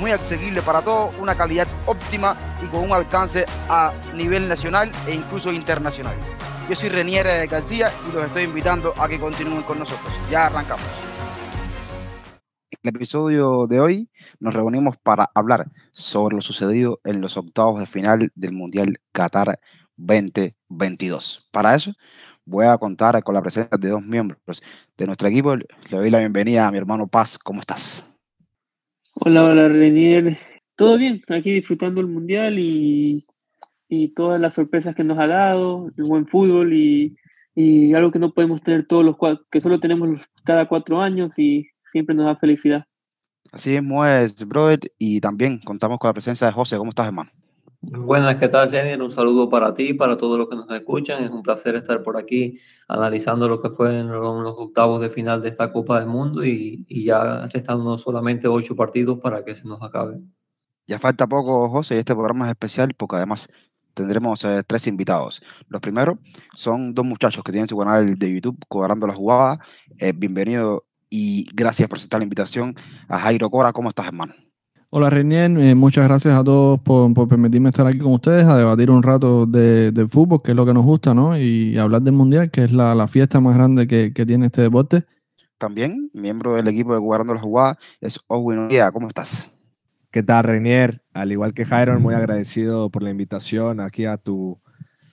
muy accesibles para todos, una calidad óptima y con un alcance a nivel nacional e incluso internacional. Yo soy Renier García y los estoy invitando a que continúen con nosotros. Ya arrancamos. En el episodio de hoy nos reunimos para hablar sobre lo sucedido en los octavos de final del Mundial Qatar 2022. Para eso voy a contar con la presencia de dos miembros de nuestro equipo. Le doy la bienvenida a mi hermano Paz. ¿Cómo estás? Hola, hola Renier. Todo bien, aquí disfrutando el Mundial y y todas las sorpresas que nos ha dado, el buen fútbol y, y algo que no podemos tener todos los que solo tenemos cada cuatro años y siempre nos da felicidad. Así es, brother, y también contamos con la presencia de José. ¿Cómo estás, hermano? Buenas, ¿qué tal, Jenny? Un saludo para ti, para todos los que nos escuchan. Es un placer estar por aquí analizando lo que fue los octavos de final de esta Copa del Mundo y, ya estando solamente ocho partidos para que se nos acabe. Ya falta poco, José, y este programa es especial porque además tendremos eh, tres invitados. Los primeros son dos muchachos que tienen su canal de YouTube, Cobrando la Jugada. Eh, bienvenido y gracias por aceptar la invitación a Jairo Cora. ¿Cómo estás, hermano? Hola, Renier. Eh, muchas gracias a todos por, permitirme estar aquí con ustedes a debatir un rato de, fútbol, que es lo que nos gusta, ¿no? Y hablar del Mundial, que es la, fiesta más grande que, tiene este deporte. También, miembro del equipo de Cobrando la Jugada, es Owen ¿Cómo estás? ¿Qué tal, Renier? Al igual que Jairo, muy agradecido por la invitación aquí a tu,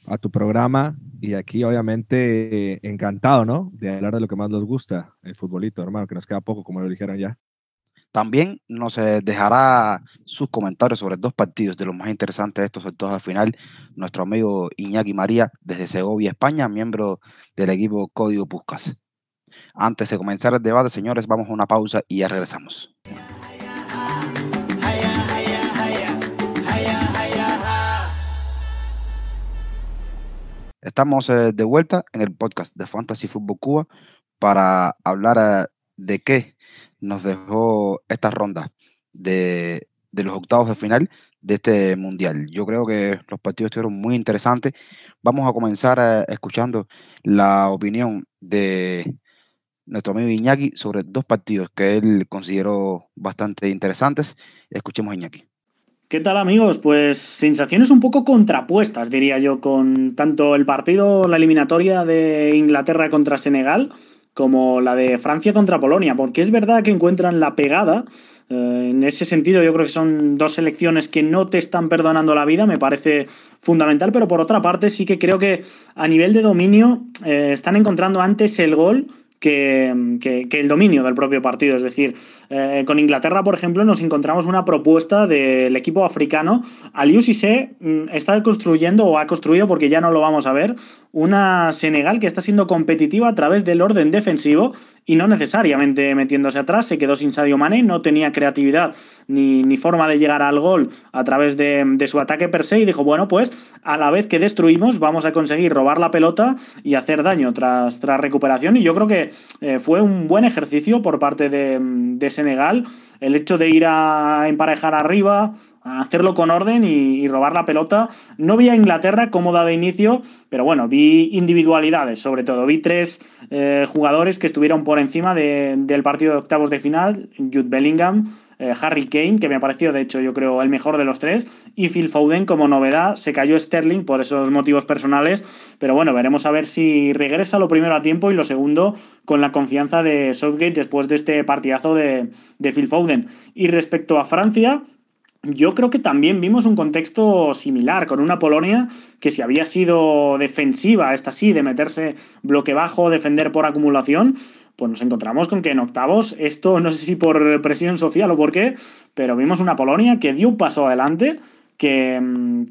a tu programa y aquí obviamente encantado, ¿no? De hablar de lo que más nos gusta, el futbolito, hermano, que nos queda poco, como lo dijeron ya. También nos dejará sus comentarios sobre dos partidos de los más interesantes de estos sectores al final, nuestro amigo Iñaki María desde Segovia, España, miembro del equipo Código Puscas. Antes de comenzar el debate, señores, vamos a una pausa y ya regresamos. Estamos eh, de vuelta en el podcast de Fantasy Football Cuba para hablar eh, de qué nos dejó esta ronda de, los octavos de final de este mundial. Yo creo que los partidos estuvieron muy interesantes. Vamos a comenzar eh, escuchando la opinión de nuestro amigo Iñaki sobre dos partidos que él consideró bastante interesantes. Escuchemos a Iñaki. ¿Qué tal amigos? Pues sensaciones un poco contrapuestas, diría yo, con tanto el partido, la eliminatoria de Inglaterra contra Senegal, como la de Francia contra Polonia, porque es verdad que encuentran la pegada. Eh, en ese sentido, yo creo que son dos selecciones que no te están perdonando la vida, me parece fundamental, pero por otra parte sí que creo que a nivel de dominio eh, están encontrando antes el gol que, el dominio del propio partido. Es decir, eh, con Inglaterra, por ejemplo, nos encontramos una propuesta del equipo africano. Aliou Cissé mm, está construyendo, o ha construido, porque ya no lo vamos a ver, una Senegal que está siendo competitiva a través del orden defensivo y no necesariamente metiéndose atrás. Se quedó sin Sadio Mané, no tenía creatividad ni, forma de llegar al gol a través de, su ataque per se y dijo, bueno, pues a la vez que destruimos vamos a conseguir robar la pelota y hacer daño tras, tras recuperación. Y yo creo que eh, fue un buen ejercicio por parte de, de Senegal el hecho de ir a emparejar arriba, hacerlo con orden y, robar la pelota. No vi a Inglaterra cómoda de inicio, pero bueno, vi individualidades sobre todo. Vi tres eh, jugadores que estuvieron por encima del partido de octavos de final, Jude Bellingham, eh, Harry Kane, que me ha parecido de hecho yo creo el mejor de los tres, y Phil Foden como novedad, se cayó Sterling por esos motivos personales, pero bueno, veremos a ver si regresa lo primero a tiempo y lo segundo con la confianza de Southgate después de este partidazo de, de Phil Foden. Y respecto a Francia, yo creo que también vimos un contexto similar con una Polonia que si había sido defensiva, esta sí, de meterse bloque bajo, defender por acumulación, pues nos encontramos con que en octavos, esto no sé si por presión social o por qué, pero vimos una Polonia que dio un paso adelante, que,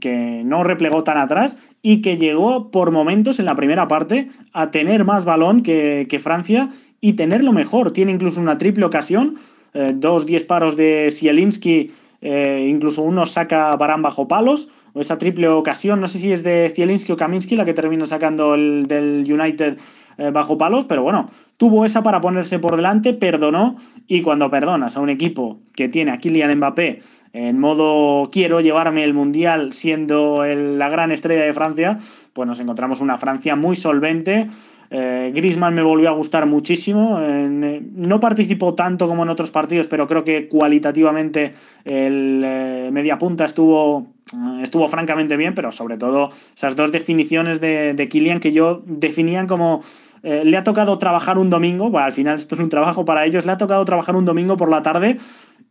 que, no replegó tan atrás y que llegó por momentos en la primera parte a tener más balón que, Francia y tenerlo mejor. Tiene incluso una triple ocasión, eh, dos diez de Sielinski, eh, incluso uno saca Barán bajo palos, o esa triple ocasión, no sé si es de Zielinski o Kaminski la que termina sacando el del United eh, bajo palos, pero bueno, tuvo esa para ponerse por delante, perdonó y cuando perdonas a un equipo que tiene a Kylian Mbappé en modo quiero llevarme el mundial siendo la gran estrella de Francia, pues nos encontramos una Francia muy solvente. Eh, Griezmann me volvió a gustar muchísimo. Eh, no participó tanto como en otros partidos, pero creo que cualitativamente el eh, media punta estuvo, estuvo francamente bien, pero sobre todo esas dos definiciones de, de que yo definían como le ha tocado trabajar un domingo, bueno, al final esto es un trabajo para ellos, le ha tocado trabajar un domingo por la tarde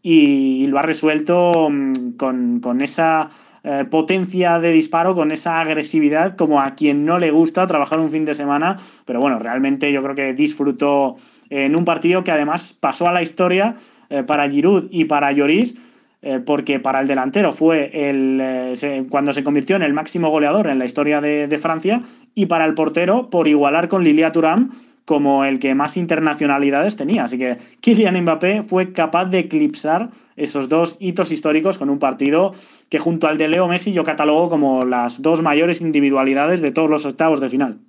y, lo ha resuelto mm, con, esa eh, potencia de disparo, con esa agresividad, como a quien no le gusta trabajar un fin de semana, pero bueno, realmente yo creo que disfrutó en un partido que además pasó a la historia eh, para Giroud y para Lloris, eh, porque para el delantero fue el, cuando se convirtió en el máximo goleador en la historia de, de Francia, y para el portero por igualar con Lilia Turam como el que más internacionalidades tenía. Así que Kylian Mbappé fue capaz de eclipsar esos dos hitos históricos con un partido que junto al de Leo Messi yo catalogo como las dos mayores individualidades de todos los octavos de final.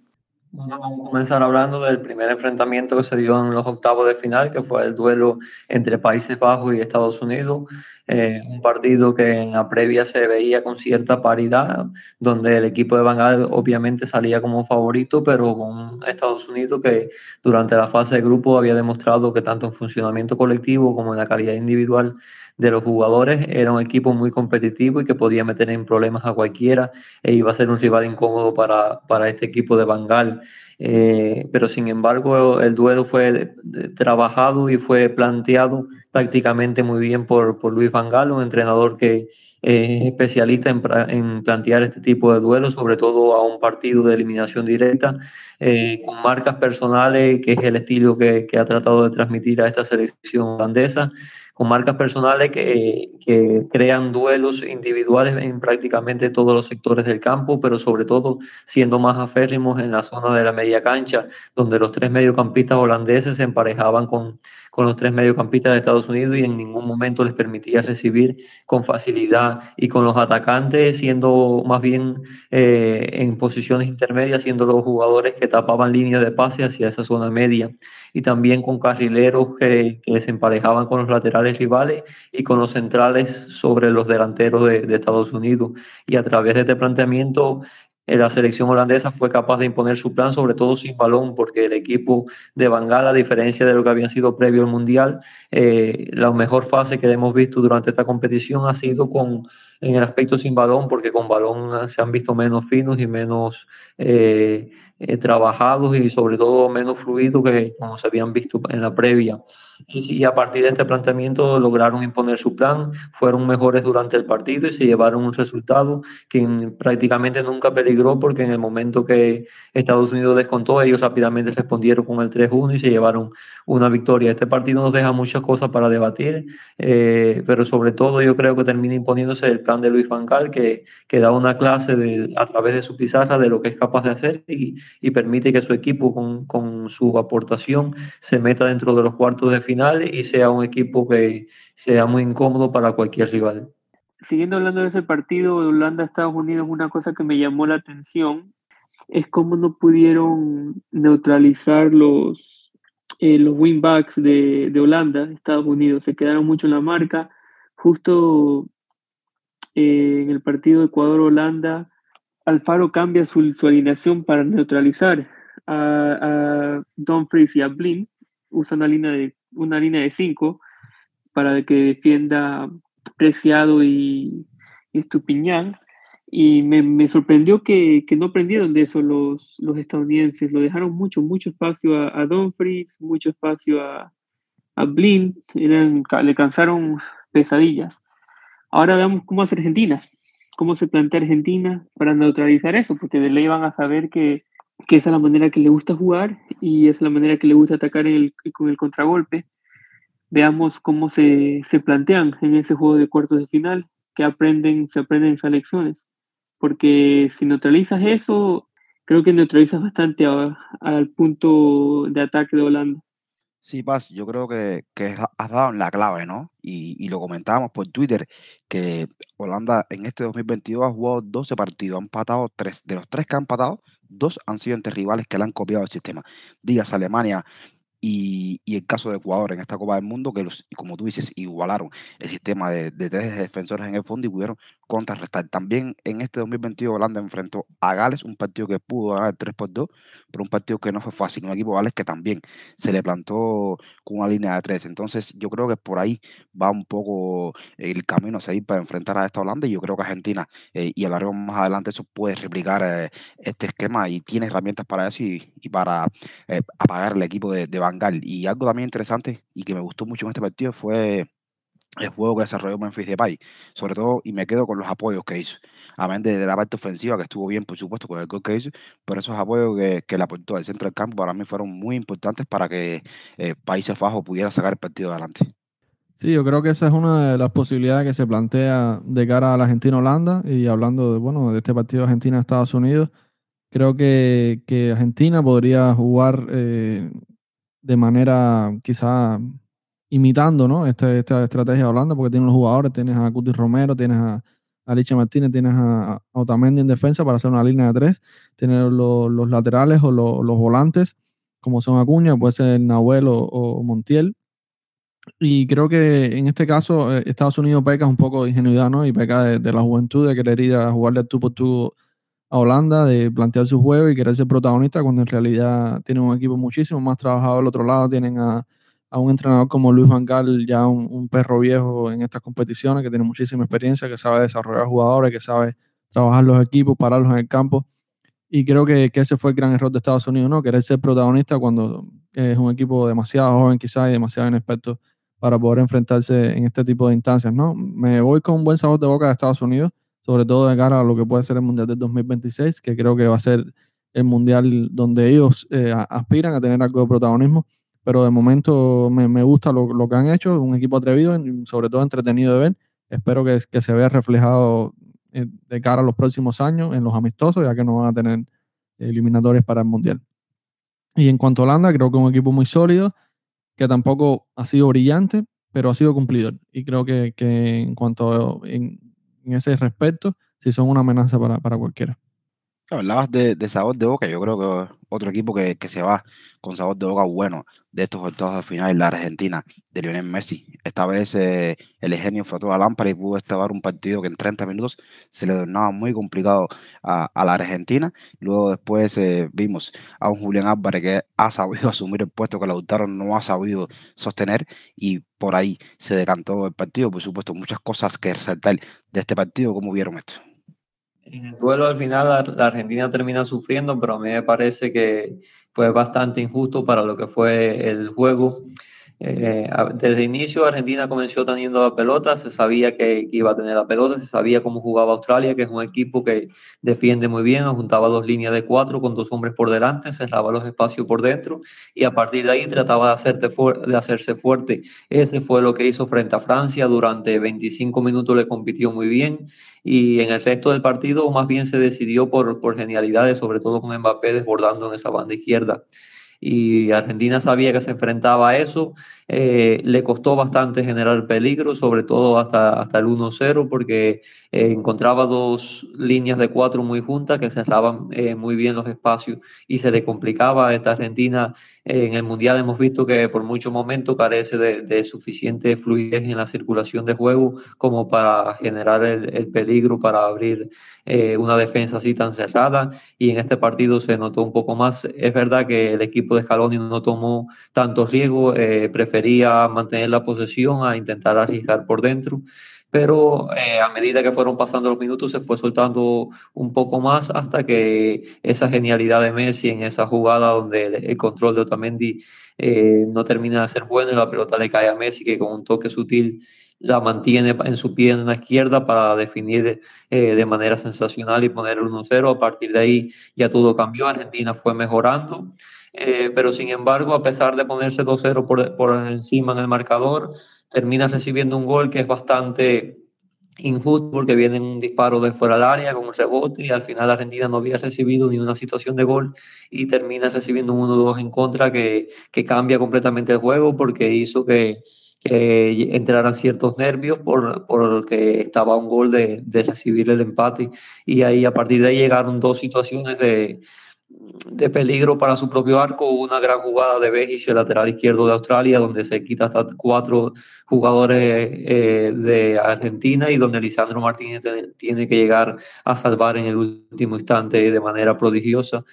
Bueno, vamos a comenzar hablando del primer enfrentamiento que se dio en los octavos de final, que fue el duelo entre Países Bajos y Estados Unidos. Eh, un partido que en la previa se veía con cierta paridad, donde el equipo de Bangal obviamente salía como favorito, pero con Estados Unidos que durante la fase de grupo había demostrado que tanto en funcionamiento colectivo como en la calidad individual de los jugadores. Era un equipo muy competitivo y que podía meter en problemas a cualquiera e iba a ser un rival incómodo para, para este equipo de Bangal. Eh, pero sin embargo el duelo fue trabajado y fue planteado prácticamente muy bien por, por Luis Bangal, un entrenador que es especialista en, en, plantear este tipo de duelos, sobre todo a un partido de eliminación directa, eh, con marcas personales, que es el estilo que, que ha tratado de transmitir a esta selección holandesa con marcas personales que, que, crean duelos individuales en prácticamente todos los sectores del campo, pero sobre todo siendo más aférrimos en la zona de la media cancha, donde los tres mediocampistas holandeses se emparejaban con, con los tres mediocampistas de Estados Unidos y en ningún momento les permitía recibir con facilidad y con los atacantes siendo más bien eh, en posiciones intermedias, siendo los jugadores que tapaban líneas de pase hacia esa zona media y también con carrileros que, se emparejaban con los laterales rivales y con los centrales sobre los delanteros de, de Estados Unidos. Y a través de este planteamiento la selección holandesa fue capaz de imponer su plan, sobre todo sin balón, porque el equipo de Bangal, a diferencia de lo que había sido previo al Mundial, eh, la mejor fase que hemos visto durante esta competición ha sido con, en el aspecto sin balón, porque con balón se han visto menos finos y menos eh, eh trabajados y sobre todo menos fluidos que como se habían visto en la previa y, a partir de este planteamiento lograron imponer su plan, fueron mejores durante el partido y se llevaron un resultado que prácticamente nunca peligró porque en el momento que Estados Unidos descontó, ellos rápidamente respondieron con el 3-1 y se llevaron una victoria. Este partido nos deja muchas cosas para debatir, eh, pero sobre todo yo creo que termina imponiéndose el plan de Luis Van que, que da una clase de, a través de su pizarra de lo que es capaz de hacer y, y permite que su equipo con, con su aportación se meta dentro de los cuartos de finales y sea un equipo que sea muy incómodo para cualquier rival. Siguiendo hablando de ese partido de Holanda-Estados Unidos, una cosa que me llamó la atención es cómo no pudieron neutralizar los, eh, los winbacks de, de Holanda, Estados Unidos. Se quedaron mucho en la marca. Justo eh, en el partido Ecuador-Holanda, Alfaro cambia su, su, alineación para neutralizar a, a Dumfries y a Blin. Usa una línea de una línea de cinco para que defienda Preciado y, Estupiñán. Y me, me sorprendió que, que, no aprendieron de eso los, los estadounidenses. Lo dejaron mucho, mucho espacio a, a Dumfries, mucho espacio a, a Blind. Eran, le cansaron pesadillas. Ahora veamos cómo hace Argentina. Cómo se plantea Argentina para neutralizar eso, porque de ley van a saber que, que esa es la manera que le gusta jugar y esa es la manera que le gusta atacar con el contragolpe. Veamos cómo se, se, plantean en ese juego de cuartos de final, que aprenden, se aprenden esas lecciones. Porque si neutralizas eso, creo que neutralizas bastante al punto de ataque de Holanda. Sí, Paz, yo creo que, que has dado la clave, ¿no? Y, y lo comentábamos por Twitter, que Holanda en este 2022 ha jugado 12 partidos, han empatado 3. De los 3 que han empatado, 2 han sido entre rivales que le han copiado el sistema. Digas Alemania, y, y, el caso de Ecuador en esta Copa del Mundo, que los, como tú dices, igualaron el sistema de, de tres defensores en el fondo y pudieron contrarrestar. También en este 2022 Holanda enfrentó a Gales, un partido que pudo ganar 3 por 2, pero un partido que no fue fácil. Un equipo Gales que también se le plantó con una línea de 3. Entonces yo creo que por ahí va un poco el camino a seguir para enfrentar a esta Holanda y yo creo que Argentina, eh, y hablaremos más adelante, eso puede replicar eh, este esquema y tiene herramientas para eso y, y para eh, apagar el equipo de, de Y algo también interesante y que me gustó mucho en este partido fue el juego que desarrolló Memphis Depay, sobre todo, y me quedo con los apoyos que hizo. Amén de, de la parte ofensiva, que estuvo bien, por supuesto, con el gol que hizo, pero esos apoyos que, que le aportó al centro del campo para mí fueron muy importantes para que eh, Países Bajos pudiera sacar el partido adelante. Sí, yo creo que esa es una de las posibilidades que se plantea de cara a la Argentina-Holanda, y hablando de, bueno, de este partido Argentina-Estados Unidos, creo que, que Argentina podría jugar eh, de manera quizá imitando ¿no? Este, esta estrategia de porque tiene los jugadores, tienes a Cuti Romero, tienes a, a Martínez, tienes a, Otamendi en defensa para hacer una línea de tres, tienes los, los laterales o los, volantes, como son Acuña, puede ser Nahuel o, Montiel. Y creo que en este caso eh, Estados Unidos peca un poco de ingenuidad, ¿no? Y peca de, de la juventud, de querer ir a jugarle tú por tú a Holanda, de plantear su juego y querer ser protagonista, cuando en realidad tienen un equipo muchísimo más trabajado al otro lado, tienen a a un entrenador como Luis Van Gaal, ya un, un, perro viejo en estas competiciones, que tiene muchísima experiencia, que sabe desarrollar jugadores, que sabe trabajar los equipos, pararlos en el campo. Y creo que, que ese fue el gran error de Estados Unidos, ¿no? Querer ser protagonista cuando es un equipo demasiado joven quizás y demasiado inexperto para poder enfrentarse en este tipo de instancias, ¿no? Me voy con un buen sabor de boca de Estados Unidos, sobre todo de cara a lo que puede ser el Mundial del 2026, que creo que va a ser el Mundial donde ellos eh, aspiran a tener algo de protagonismo pero de momento me, me gusta lo, lo, que han hecho, un equipo atrevido, sobre todo entretenido de ver. Espero que, que se vea reflejado eh, de cara a los próximos años en los amistosos, ya que no van a tener eliminatorios para el Mundial. Y en cuanto a Holanda, creo que es un equipo muy sólido, que tampoco ha sido brillante, pero ha sido cumplidor. Y creo que, que en cuanto a, en, ese respecto, sí son una amenaza para, para cualquiera. Hablabas de, de, sabor de boca, yo creo que otro equipo que, que, se va con sabor de boca bueno de estos octavos de final, la Argentina, de Lionel Messi. Esta vez eh, el genio fue a toda lámpara y pudo estabar un partido que en 30 minutos se le tornaba muy complicado a, a la Argentina. Luego después eh, vimos a un Julián Álvarez que ha sabido asumir el puesto que Lautaro no ha sabido sostener y por ahí se decantó el partido. Por supuesto, muchas cosas que resaltar de este partido. ¿Cómo vieron esto? En el duelo al final la, Argentina termina sufriendo, pero a mí me parece que fue bastante injusto para lo que fue el juego. Eh, desde el inicio Argentina comenzó teniendo la pelota, se sabía que, iba a tener la pelota, se sabía cómo jugaba Australia, que es un equipo que defiende muy bien, juntaba dos líneas de cuatro con dos hombres por delante, cerraba los espacios por dentro y a partir de ahí trataba de, hacerte de hacerse fuerte. Ese fue lo que hizo frente a Francia, durante 25 minutos le compitió muy bien y en el resto del partido más bien se decidió por, por genialidades, sobre todo con Mbappé desbordando en esa banda izquierda y Argentina sabía que se enfrentaba a eso. Eh, le costó bastante generar peligro, sobre todo hasta, hasta el 1-0, porque eh, encontraba dos líneas de cuatro muy juntas que cerraban eh, muy bien los espacios y se le complicaba a esta Argentina. en el Mundial hemos visto que por muchos momentos carece de, de, suficiente fluidez en la circulación de juego como para generar el, el peligro, para abrir una defensa así tan cerrada. Y en este partido se notó un poco más. Es verdad que el equipo de Scaloni no tomó tantos riesgos, prefería mantener la posesión a intentar arriesgar por dentro pero eh, a medida que fueron pasando los minutos se fue soltando un poco más hasta que esa genialidad de Messi en esa jugada donde el, el control de Otamendi eh, no termina de ser bueno y la pelota le cae a Messi que con un toque sutil la mantiene en su pierna izquierda para definir eh, de manera sensacional y poner el 1-0. A partir de ahí ya todo cambió, Argentina fue mejorando, eh, pero sin embargo, a pesar de ponerse 2-0 por, por encima en el marcador, termina recibiendo un gol que es bastante injusto porque viene un disparo de fuera del área con un rebote y al final Argentina no había recibido ni una situación de gol y termina recibiendo un 1-2 en contra que, que, cambia completamente el juego porque hizo que, que entraran ciertos nervios por, porque estaba un gol de, de recibir el empate. Y ahí a partir de ahí llegaron dos situaciones de, de peligro para su propio arco. Una gran jugada de Bejic, el lateral izquierdo de Australia, donde se quita hasta cuatro jugadores eh, de Argentina y donde Lisandro Martínez tiene que llegar a salvar en el último instante de manera prodigiosa.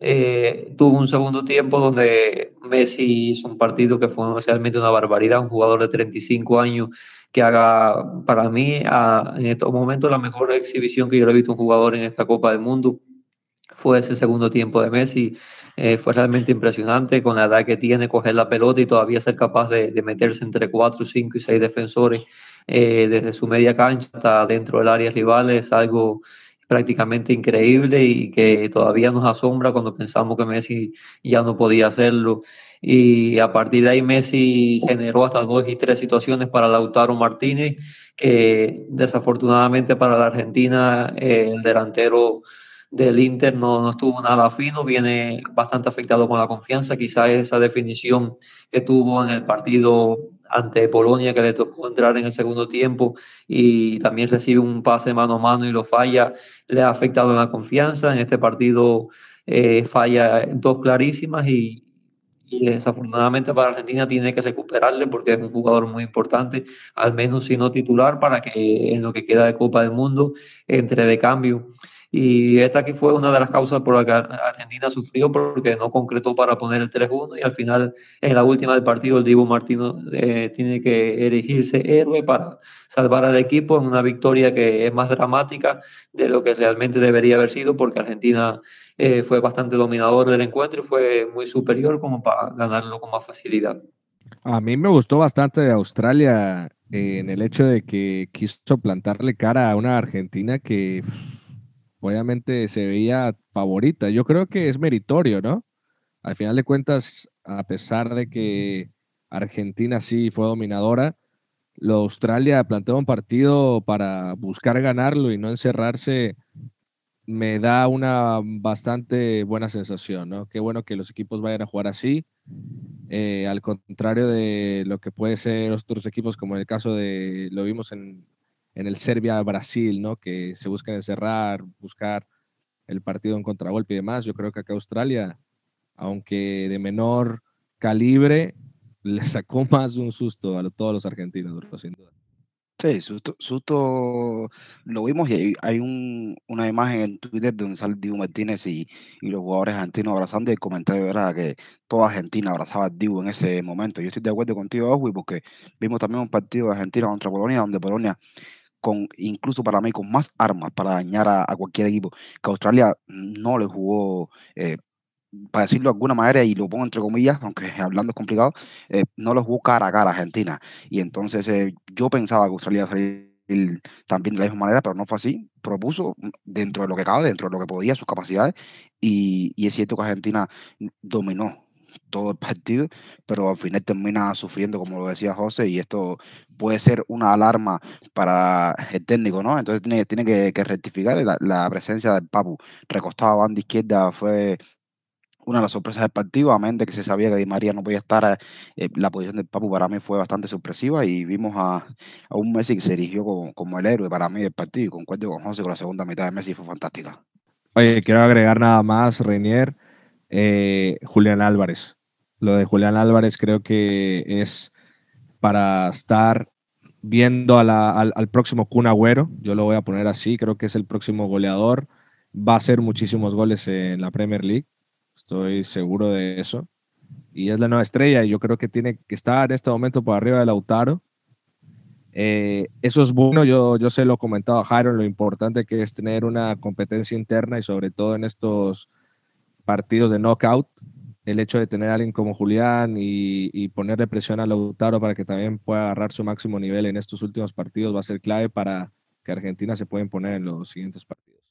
Eh, tuvo un segundo tiempo donde Messi hizo un partido que fue realmente una barbaridad, un jugador de 35 años que haga para mí en estos momentos la mejor exhibición que yo he visto un jugador en esta Copa del Mundo fue ese segundo tiempo de Messi. Eh, fue realmente impresionante con la edad que tiene, coger la pelota y todavía ser capaz de, meterse entre 4, 5 y 6 defensores eh, desde su media cancha hasta dentro del área rival. Es algo prácticamente increíble y que todavía nos asombra cuando pensamos que Messi ya no podía hacerlo. Y a partir de ahí Messi generó hasta dos y tres situaciones para Lautaro Martínez, que desafortunadamente para la Argentina eh, el delantero del Inter no, no estuvo nada fino, viene bastante afectado con la confianza, quizás esa definición que tuvo en el partido ante Polonia que le tocó entrar en el segundo tiempo y también recibe un pase mano a mano y lo falla, le ha afectado en la confianza. En este partido eh, falla dos clarísimas y, y desafortunadamente para Argentina tiene que recuperarle porque es un jugador muy importante, al menos si no titular, para que en lo que queda de Copa del Mundo entre de cambio. Y esta aquí fue una de las causas por las que Argentina sufrió porque no concretó para poner el 3-1 y al final en la última del partido el Dibu Martino eh, tiene que erigirse héroe para salvar al equipo en una victoria que es más dramática de lo que realmente debería haber sido porque Argentina eh, fue bastante dominador del encuentro y fue muy superior como para ganarlo con más facilidad. A mí me gustó bastante de Australia en el hecho de que quiso plantarle cara a una Argentina que obviamente se veía favorita. Yo creo que es meritorio, ¿no? Al final de cuentas, a pesar de que Argentina sí fue dominadora, lo Australia planteó un partido para buscar ganarlo y no encerrarse. Me da una bastante buena sensación, ¿no? Qué bueno que los equipos vayan a jugar así. Eh, al contrario de lo que puede ser otros equipos, como en el caso de, lo vimos en, en el Serbia-Brasil, ¿no? Que se buscan encerrar, buscar el partido en contragolpe y demás. Yo creo que acá Australia, aunque de menor calibre, le sacó más de un susto a todos los argentinos, sin duda. Sí, susto, lo vimos y hay, una imagen en Twitter donde sale Dibu Martínez y, los jugadores argentinos abrazando y el comentario era que toda Argentina abrazaba a Dibu en ese momento. Yo estoy de acuerdo contigo, Oswi, porque vimos también un partido de Argentina contra Polonia donde Polonia con incluso para mí con más armas para dañar a, cualquier equipo que Australia no le jugó eh, para decirlo de alguna manera, y lo pongo entre comillas, aunque hablando es complicado, eh, no lo jugó cara a cara a Argentina. Y entonces eh, yo pensaba que Australia a también de la misma manera, pero no fue así. Propuso dentro de lo que cabe, dentro de lo que podía, sus capacidades, y, y es cierto que Argentina dominó todo el partido, pero al final termina sufriendo, como lo decía José, y esto puede ser una alarma para el técnico, ¿no? Entonces tiene, tiene que, rectificar la, presencia del Papu recostado a banda izquierda fue una de las sorpresas del partido, a de que se sabía que Di María no podía estar, eh, la posición del Papu para mí fue bastante sorpresiva y vimos a, un Messi que se erigió como, como, el héroe para mí del partido y concuerdo con José que la segunda mitad de Messi fue fantástica. Oye, quiero agregar nada más, Reinier, eh, Julián Álvarez. Lo de Julián Álvarez creo que es para estar viendo al, próximo Kun Agüero. Yo lo voy a poner así. Creo que es el próximo goleador. Va a hacer muchísimos goles en la Premier League. Estoy seguro de eso. Y es la nueva estrella. Y yo creo que tiene que estar en este momento por arriba de Lautaro. Eh, eso es bueno. Yo, yo se lo he comentado a Jairo lo importante que es tener una competencia interna y sobre todo en estos partidos de knockout el hecho de tener a alguien como Julián y, ponerle presión a Lautaro para que también pueda agarrar su máximo nivel en estos últimos partidos va a ser clave para que Argentina se pueda imponer en los siguientes partidos.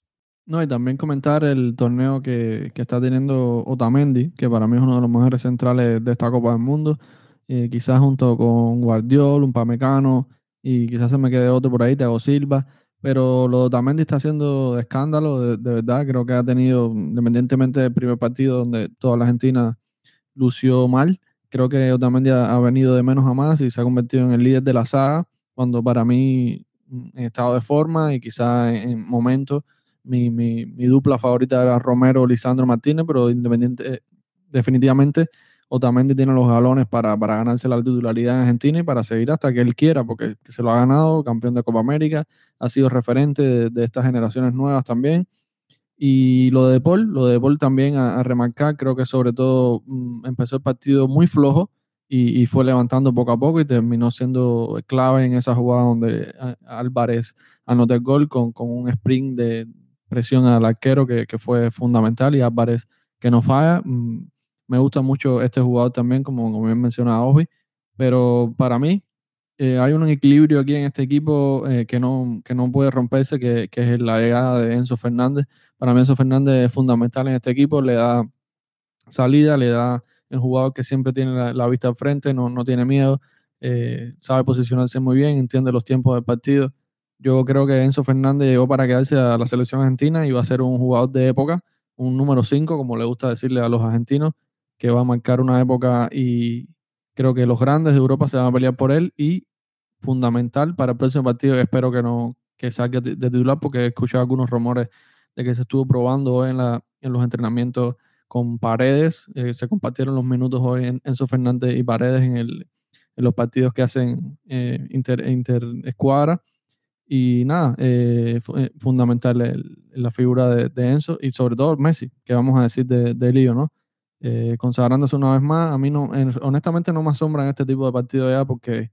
No, y también comentar el torneo que, está teniendo Otamendi, que para mí es uno de los mejores centrales de esta Copa del Mundo, eh, quizás junto con Guardiol, un Pamecano y quizás se me quede otro por ahí, Thiago Silva, pero lo de Otamendi está haciendo escándalo, de, verdad, creo que ha tenido, independientemente del primer partido donde toda la Argentina lució mal, creo que Otamendi ha, ha venido de menos a más y se ha convertido en el líder de la saga, cuando para mí en estado de forma y quizás en, momentos mi, mi, mi, dupla favorita era Romero Lisandro Martínez, pero independiente, definitivamente Otamendi tiene los galones para, para ganarse la titularidad en Argentina y para seguir hasta que él quiera, porque se lo ha ganado, campeón de Copa América, ha sido referente de, estas generaciones nuevas también. Y lo de Paul, lo de Paul también a, remarcar, creo que sobre todo mm, empezó el partido muy flojo y, fue levantando poco a poco y terminó siendo clave en esa jugada donde Álvarez anotó el gol con, con un sprint de presión al arquero que, que, fue fundamental y Álvarez que no falla. Mm, me gusta mucho este jugador también, como, bien mencionaba Obi, pero para mí eh, hay un equilibrio aquí en este equipo eh, que, no, que no puede romperse, que, que, es la llegada de Enzo Fernández. Para mí Enzo Fernández es fundamental en este equipo, le da salida, le da el jugador que siempre tiene la, vista al frente, no, no tiene miedo, eh, sabe posicionarse muy bien, entiende los tiempos del partido. Yo creo que Enzo Fernández llegó para quedarse a la selección argentina y va a ser un jugador de época, un número 5, como le gusta decirle a los argentinos, que va a marcar una época y creo que los grandes de Europa se van a pelear por él y fundamental para el próximo partido. Espero que no que salga de, titular porque he escuchado algunos rumores de que se estuvo probando hoy en, la, en los entrenamientos con Paredes. Eh, se compartieron los minutos hoy en Enzo Fernández y Paredes en, el, en los partidos que hacen eh, inter, interescuadra. Y nada, eh, eh fundamental la figura de, de, Enzo y sobre todo Messi, que vamos a decir de, de Lío, ¿no? Eh, consagrándose una vez más. A mí no, honestamente no me asombra en este tipo de partidos ya porque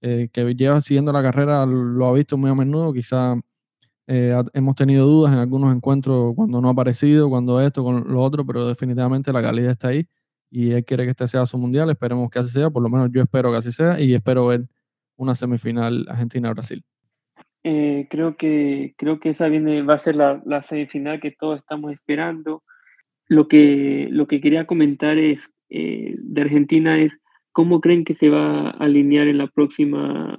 eh, que lleva siguiendo la carrera lo ha visto muy a menudo. Quizá eh, hemos tenido dudas en algunos encuentros cuando no ha aparecido, cuando esto, con lo otro, pero definitivamente la calidad está ahí y él quiere que este sea su mundial. Esperemos que así sea, por lo menos yo espero que así sea y espero ver una semifinal Argentina-Brasil. Eh, creo que creo que esa viene va a ser la, la semifinal que todos estamos esperando lo que, lo que quería comentar es eh, de Argentina es cómo creen que se va a alinear en la próxima,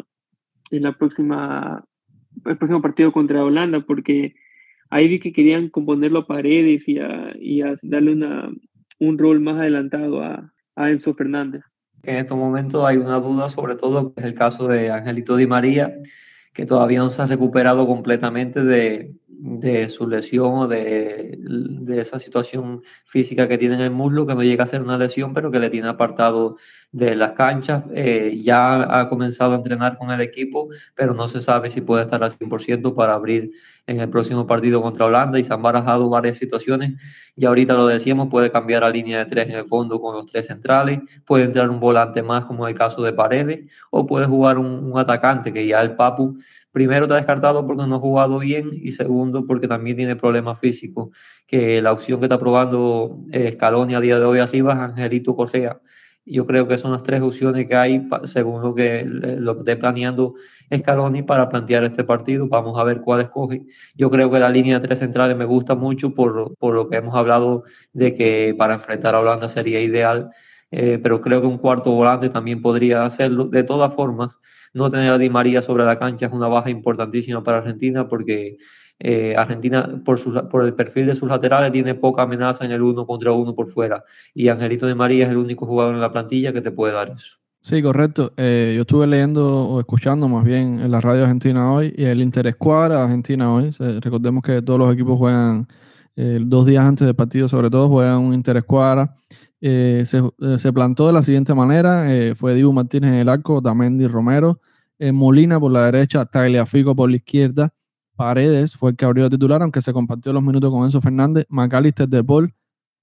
en la próxima, el próximo partido contra Holanda, porque ahí vi que querían componerlo a paredes y a, y a darle una, un rol más adelantado a, a Enzo Fernández. En estos momentos hay una duda, sobre todo, que es el caso de Angelito Di María, que todavía no se ha recuperado completamente de, de su lesión o de, de, esa situación física que tiene en el muslo, que no llega a ser una lesión, pero que le tiene apartado de las canchas. Eh, ya ha comenzado a entrenar con el equipo, pero no se sabe si puede estar al 100% para abrir en el próximo partido contra Holanda y se han barajado varias situaciones. Y ahorita lo decíamos, puede cambiar a línea de tres en el fondo con los tres centrales, puede entrar un volante más como el caso de Paredes, o puede jugar un, un atacante que ya el Papu primero está descartado porque no ha jugado bien y segundo porque también tiene problemas físicos, que la opción que está probando eh, Scaloni a día de hoy arriba es Angelito Correa. Yo creo que son las tres opciones que hay según lo que, lo que esté planeando Scaloni para plantear este partido. Vamos a ver cuál escoge. Yo creo que la línea de tres centrales me gusta mucho por, por lo que hemos hablado de que para enfrentar a Holanda sería ideal, eh, pero creo que un cuarto volante también podría hacerlo. De todas formas, no tener a Di María sobre la cancha es una baja importantísima para Argentina porque eh, Argentina, por, por el perfil de sus laterales, tiene poca amenaza en el uno contra uno por fuera. Y Angelito Di María es el único jugador en la plantilla que te puede dar eso. Sí, correcto. Eh, yo estuve leyendo o escuchando más bien en la radio argentina hoy y el Interescuadra Argentina hoy. recordemos que todos los equipos juegan eh, dos días antes del partido, sobre todo juegan un Interescuadra. Se, se, plantó de la siguiente manera, fue Dibu Martínez en el arco, Damendi Romero, Molina por la derecha, Tagliafico por la izquierda, Paredes fue el que abrió el titular, aunque se compartió los minutos con Enzo Fernández, McAllister de Paul,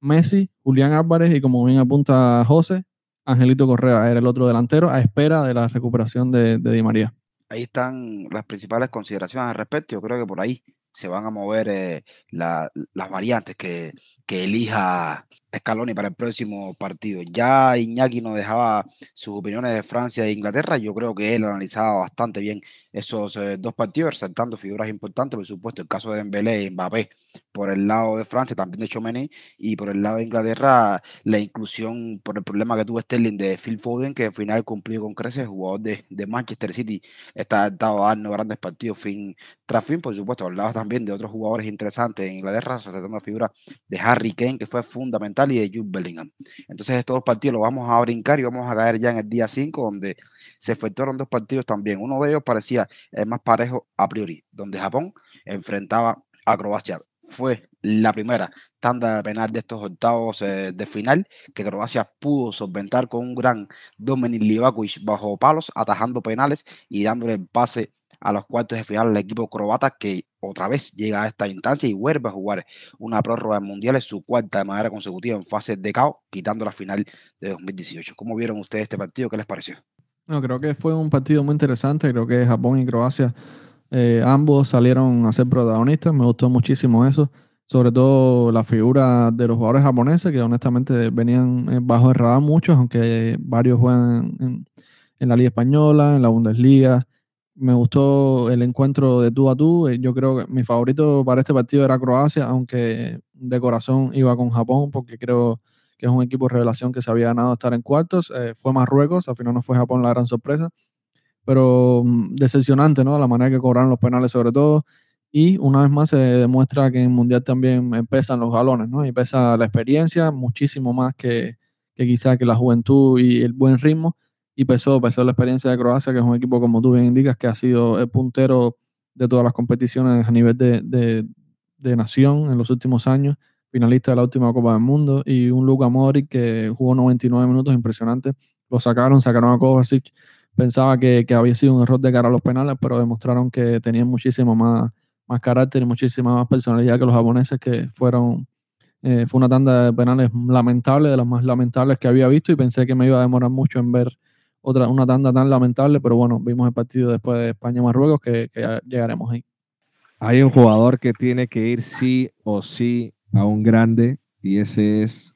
Messi, Julián Álvarez y como bien apunta José, Angelito Correa era el otro delantero a espera de la recuperación de, Di María. Ahí están las principales consideraciones al respecto. Yo creo que por ahí se van a mover eh, la, las variantes que, que, elija Scaloni para el próximo partido. Ya Iñaki nos dejaba sus opiniones de Francia e Inglaterra. Yo creo que él analizaba bastante bien esos eh, dos partidos, resaltando figuras importantes, por supuesto, el caso de Dembélé y Mbappé por el lado de Francia, también de Chomeny, y por el lado de Inglaterra, la inclusión por el problema que tuvo Sterling de Phil Foden, que al final cumplió con creces, jugador de, de Manchester City, está adaptado a darnos grandes partidos fin tras fin, por supuesto, hablaba también de otros jugadores interesantes en Inglaterra, resaltando la figura de Harry Kane, que fue fundamental, y de Jude Bellingham. Entonces, estos dos partidos los vamos a brincar y vamos a caer ya en el día 5, donde se efectuaron dos partidos también. Uno de ellos parecía el más parejo a priori, donde Japón enfrentaba a Croacia fue la primera tanda penal de estos octavos eh, de final que Croacia pudo solventar con un gran Dominik Livakovic bajo palos, atajando penales y dándole el pase a los cuartos de final al equipo croata que otra vez llega a esta instancia y vuelve a jugar una prórroga en mundiales, su cuarta de manera consecutiva en fase de caos, quitando la final de 2018. ¿Cómo vieron ustedes este partido? ¿Qué les pareció? No, creo que fue un partido muy interesante. Creo que Japón y Croacia eh, ambos salieron a ser protagonistas. Me gustó muchísimo eso sobre todo la figura de los jugadores japoneses, que honestamente venían eh, bajo el radar muchos, aunque varios juegan en, la Liga Española, en la Bundesliga. Me gustó el encuentro de tú a tú. Eh, yo creo que mi favorito para este partido era Croacia, aunque de corazón iba con Japón, porque creo que es un equipo de revelación que se había ganado estar en cuartos. Eh, fue Marruecos, al final no fue Japón la gran sorpresa. Pero mm, decepcionante, ¿no? La manera que cobraron los penales, sobre todo. Y una vez más se demuestra que en el Mundial también pesan los galones, ¿no? Y pesa la experiencia muchísimo más que, que quizá que la juventud y el buen ritmo. Y pesó, pesó la experiencia de Croacia, que es un equipo, como tú bien indicas, que ha sido el puntero de todas las competiciones a nivel de, de, de nación en los últimos años, finalista de la última Copa del Mundo, y un Luka Modric que jugó 99 minutos, impresionante. Lo sacaron, sacaron a Kovacic. Pensaba que, que había sido un error de cara a los penales, pero demostraron que tenían muchísimo más más carácter y muchísima más personalidad que los japoneses que fueron eh, fue una tanda de penales lamentable, de las más lamentables que había visto y pensé que me iba a demorar mucho en ver otra una tanda tan lamentable, pero bueno, vimos el partido después de España-Marruecos que, que llegaremos ahí. Hay un jugador que tiene que ir sí o sí a un grande y ese es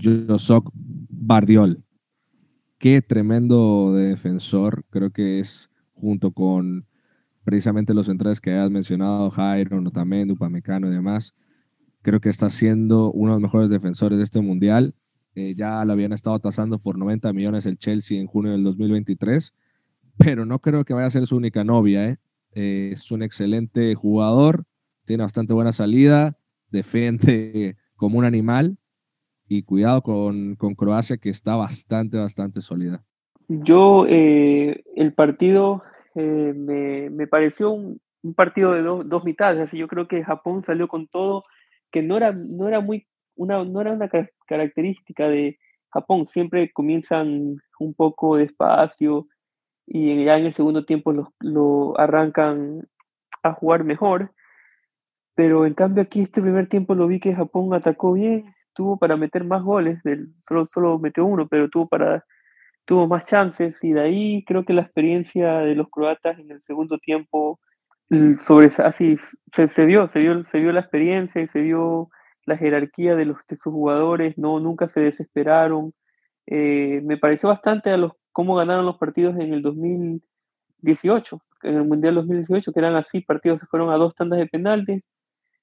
Josok Bardiol. Qué tremendo defensor, creo que es junto con precisamente los centrales que has mencionado, Jairo, Notamendi, Upamecano y demás. Creo que está siendo uno de los mejores defensores de este mundial. Eh, ya lo habían estado tasando por 90 millones el Chelsea en junio del 2023, pero no creo que vaya a ser su única novia. ¿eh? Eh, es un excelente jugador, tiene bastante buena salida, defiende como un animal y cuidado con, con Croacia que está bastante, bastante sólida. Yo, el partido eh, me, me, pareció un, un partido de dos mitades. Así yo creo que Japón salió con todo, que no era, no era muy una, no era una característica de Japón. Siempre comienzan un poco despacio y ya en el segundo tiempo lo, lo arrancan a jugar mejor. Pero en cambio aquí este primer tiempo lo vi que Japón atacó bien, tuvo para meter más goles, solo, solo metió uno, pero tuvo para tuvo más chances y de ahí creo que la experiencia de los croatas en el segundo tiempo sobre así se, se, vio, se vio, se vio la experiencia y se vio la jerarquía de los de sus jugadores, no nunca se desesperaron. Eh, me pareció bastante a los cómo ganaron los partidos en el 2018, en el Mundial 2018, que eran así, partidos que fueron a dos tandas de penaltis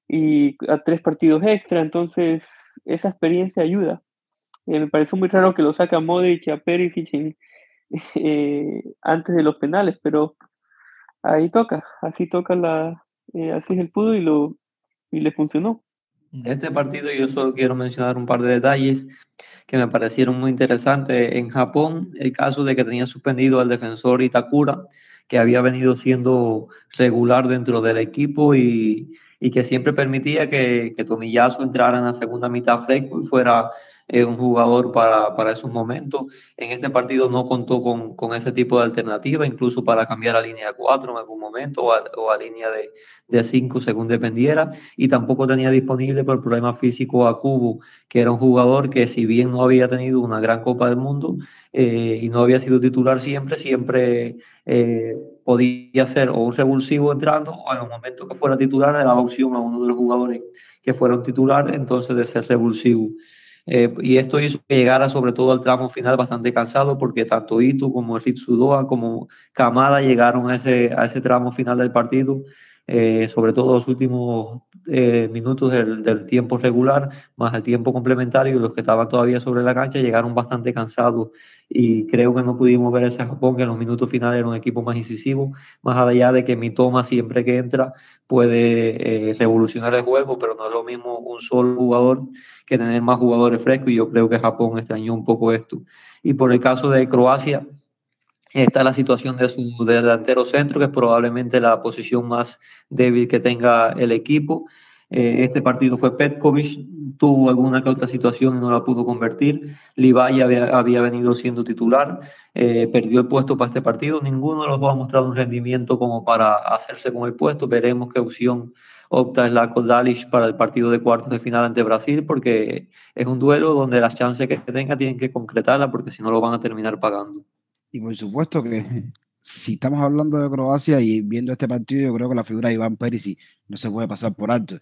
y a tres partidos extra, entonces esa experiencia ayuda. Eh, me pareció muy raro que lo saca Modric a Perisic eh, antes de los penales, pero ahí toca, así toca la, eh, así es el pudo y lo y le funcionó. En este partido yo solo quiero mencionar un par de detalles que me parecieron muy interesantes. En Japón, el caso de que tenía suspendido al defensor Itakura, que había venido siendo regular dentro del equipo y, y que siempre permitía que, que Tomiyasu entrara en la segunda mitad fresco y fuera es un jugador para, para, esos momentos. En este partido no contó con, con, ese tipo de alternativa, incluso para cambiar a línea 4 en algún momento o a, línea de 5 según dependiera. Y tampoco tenía disponible por problema físico a Cubo, que era un jugador que si bien no había tenido una gran Copa del Mundo eh, y no había sido titular siempre, siempre eh, podía ser o un revulsivo entrando o en los momentos que fuera titular le daba opción a uno de los jugadores que fueron titulares entonces de ser revulsivo. Eh, y esto hizo que llegara sobre todo al tramo final bastante cansado porque tanto Itu como Ritsudoa como Kamada llegaron a ese, a ese tramo final del partido eh, sobre todo los últimos eh, minutos del, tiempo regular, más el tiempo complementario, los que estaban todavía sobre la cancha llegaron bastante cansados y creo que no pudimos ver ese Japón que en los minutos finales era un equipo más incisivo, más allá de que mi toma siempre que entra puede revolucionar el juego, pero no es lo mismo un solo jugador que tener más jugadores frescos y yo creo que Japón extrañó un poco esto. Y por el caso de Croacia, está la situación de su delantero centro, que es probablemente la posición más débil que tenga el equipo. Eh, este partido fue Petkovic, tuvo alguna que otra situación y no la pudo convertir. Levi había, había venido siendo titular, eh, perdió el puesto para este partido. Ninguno de los dos ha mostrado un rendimiento como para hacerse con el puesto. Veremos qué opción opta la Dalic para el partido de cuartos de final ante Brasil, porque es un duelo donde las chances que tenga tienen que concretarla, porque si no lo van a terminar pagando. Y por supuesto que si estamos hablando de Croacia y viendo este partido, yo creo que la figura de Iván Perisic no se puede pasar por alto.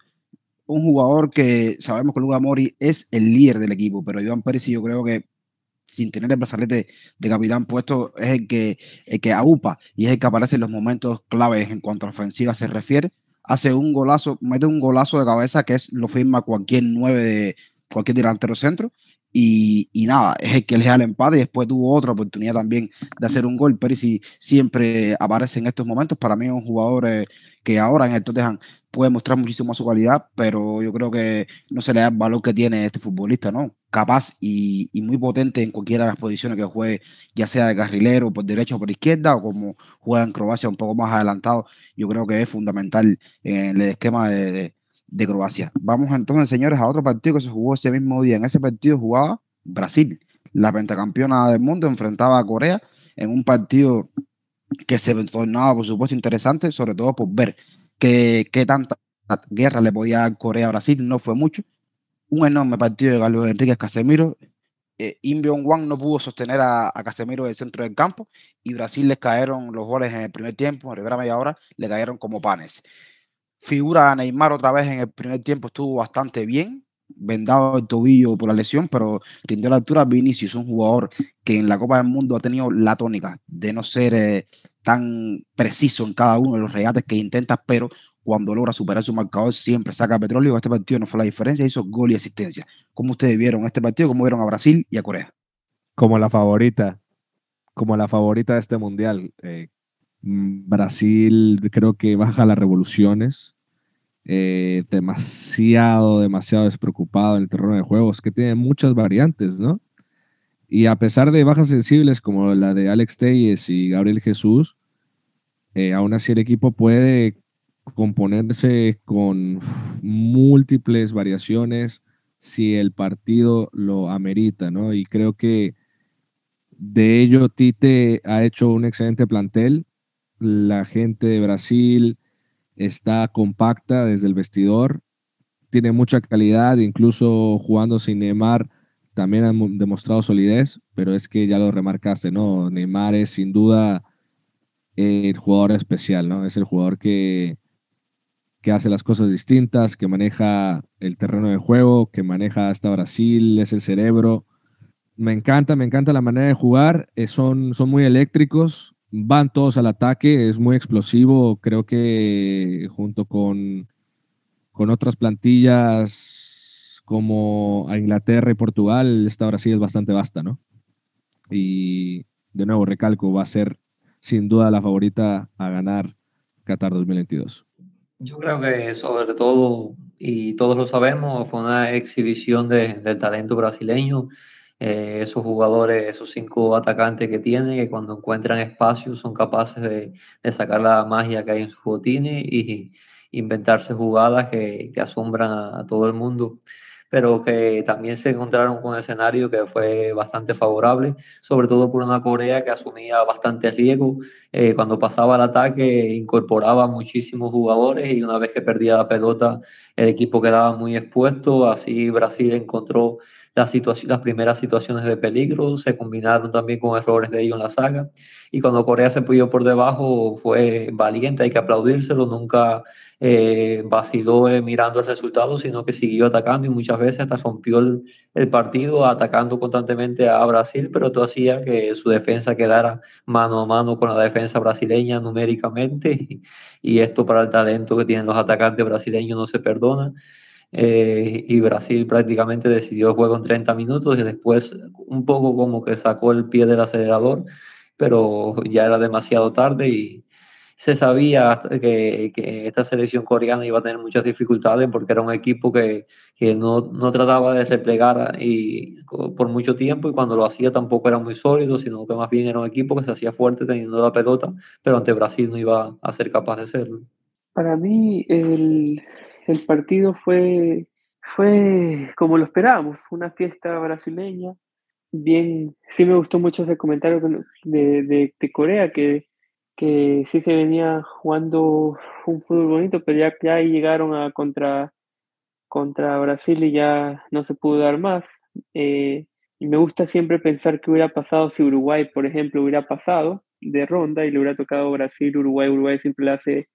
Un jugador que sabemos que Luka Mori es el líder del equipo, pero Iván Perisic yo creo que sin tener el brazalete de capitán puesto es el que, el que aupa y es el que aparece en los momentos claves en cuanto a ofensiva se refiere hace un golazo, mete un golazo de cabeza que es, lo firma cualquier nueve de cualquier delantero centro. Y, y, nada, es el que le da el empate y después tuvo otra oportunidad también de hacer un gol. Perisi siempre aparece en estos momentos. Para mí es un jugador eh, que ahora en el Tottenham puede mostrar muchísimo su calidad, pero yo creo que no se le da el valor que tiene este futbolista, ¿no? Capaz y, muy potente en cualquiera de las posiciones que juegue, ya sea de carrilero, por derecha o por izquierda, o como juega en Croacia un poco más adelantado, yo creo que es fundamental en el esquema de, de, Croacia. Vamos entonces, señores, a otro partido que se jugó ese mismo día. En ese partido jugaba Brasil, la pentacampeona del mundo, enfrentaba a Corea en un partido que se tornaba, por supuesto, interesante, sobre todo por ver qué, qué tanta guerra le podía dar Corea a Brasil, no fue mucho. Un enorme partido de Carlos Enrique Casemiro. Eh, Wang no pudo sostener a, a, Casemiro del centro del campo y Brasil les cayeron los goles en el primer tiempo, en la primera media hora, le cayeron como panes. Figura Neymar otra vez en el primer tiempo, estuvo bastante bien, vendado el tobillo por la lesión, pero rindió la altura. Vinicius, un jugador que en la Copa del Mundo ha tenido la tónica de no ser eh, tan preciso en cada uno de los regates que intenta, pero cuando logra superar su marcador siempre saca petróleo. Este partido no fue la diferencia, hizo gol y asistencia. ¿Cómo ustedes vieron este partido? ¿Cómo vieron a Brasil y a Corea? Como la favorita, como la favorita de este mundial. Eh, Brasil creo que baja las revoluciones, eh, demasiado, demasiado despreocupado en el terreno de juegos, que tiene muchas variantes, ¿no? Y a pesar de bajas sensibles como la de Alex Telles y Gabriel Jesús, eh, aún así el equipo puede componerse con múltiples variaciones si el partido lo amerita, ¿no? Y creo que de ello Tite ha hecho un excelente plantel. La gente de Brasil, está compacta desde el vestidor, tiene mucha calidad, incluso jugando sin Neymar también han demostrado solidez, pero es que ya lo remarcaste, ¿no? Neymar es sin duda el jugador especial, ¿no? Es el jugador que, que hace las cosas distintas, que maneja el terreno de juego, que maneja hasta Brasil, es el cerebro. Me encanta, me encanta la manera de jugar, eh, son, son muy eléctricos, van todos al ataque, es muy explosivo, creo que junto con, con otras plantillas como a Inglaterra y Portugal, esta Brasil es bastante vasta, ¿no? Y de nuevo recalco, va a ser sin duda la favorita a ganar Qatar 2022. Yo creo que sobre todo, y todos lo sabemos, fue una exhibición de, del talento brasileño. Eh, esos jugadores, esos cinco atacantes que tienen, que cuando encuentran espacio son capaces de, de sacar la magia que hay en sus botines y inventarse jugadas que, que asombran a, todo el mundo pero que también se encontraron con un escenario que fue bastante favorable, sobre todo por una Corea que asumía bastante riesgo. Eh, cuando pasaba el ataque, incorporaba muchísimos jugadores y una vez que perdía la pelota, el equipo quedaba muy expuesto. Así Brasil encontró las, las primeras situaciones de peligro, se combinaron también con errores de ellos en la saga. Y cuando Corea se puso por debajo, fue valiente, hay que aplaudírselo, nunca eh, vaciló eh, mirando el resultado, sino que siguió atacando y muchas veces hasta rompió el, el, partido atacando constantemente a Brasil, pero todo hacía que su defensa quedara mano a mano con la defensa brasileña numéricamente y, esto para el talento que tienen los atacantes brasileños no se perdona. Eh, y Brasil prácticamente decidió el juego en 30 minutos y después un poco como que sacó el pie del acelerador, pero ya era demasiado tarde y, se sabía que, que, esta selección coreana iba a tener muchas dificultades porque era un equipo que, que no, no, trataba de replegar y, por mucho tiempo y cuando lo hacía tampoco era muy sólido, sino que más bien era un equipo que se hacía fuerte teniendo la pelota, pero ante Brasil no iba a ser capaz de hacerlo. Para mí el, el partido fue, fue como lo esperábamos, una fiesta brasileña. Bien, sí me gustó mucho ese comentario de, de, de Corea que que sí se venía jugando un fútbol bonito, pero ya, ya llegaron a contra, contra Brasil y ya no se pudo dar más. Eh, y me gusta siempre pensar que hubiera pasado si Uruguay, por ejemplo, hubiera pasado de ronda y le hubiera tocado Brasil, Uruguay. Uruguay siempre le hace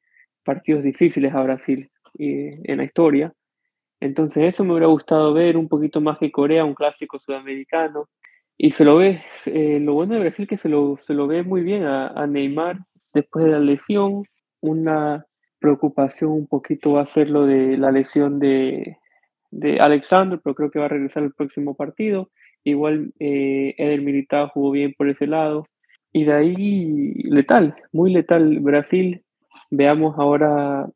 partidos difíciles a Brasil eh, en la historia. Entonces eso me hubiera gustado ver un poquito más que Corea, un clásico sudamericano. Y se lo ve, eh, lo bueno de Brasil que se lo, se lo ve muy bien a, a Neymar, después de la lesión. Una preocupación un poquito va a ser lo de la lesión de, de Alexander, pero creo que va a regresar el próximo partido. Igual eh, Eder Militao jugó bien por ese lado. Y de ahí, letal, muy letal Brasil. Veamos ahora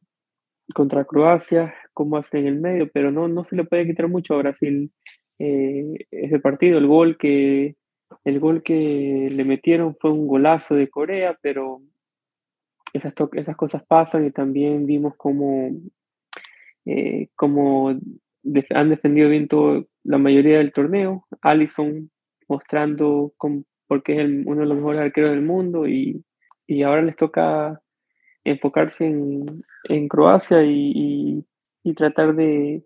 contra Croacia cómo hace en el medio, pero no, no se le puede quitar mucho a Brasil eh, ese partido. El gol que el gol que le metieron fue un golazo de Corea, pero esas, esas cosas pasan y también vimos cómo, eh, han defendido bien todo, la mayoría del torneo. Allison mostrando porque es uno de los mejores arqueros del mundo y, ahora les toca enfocarse en, Croacia y, tratar de,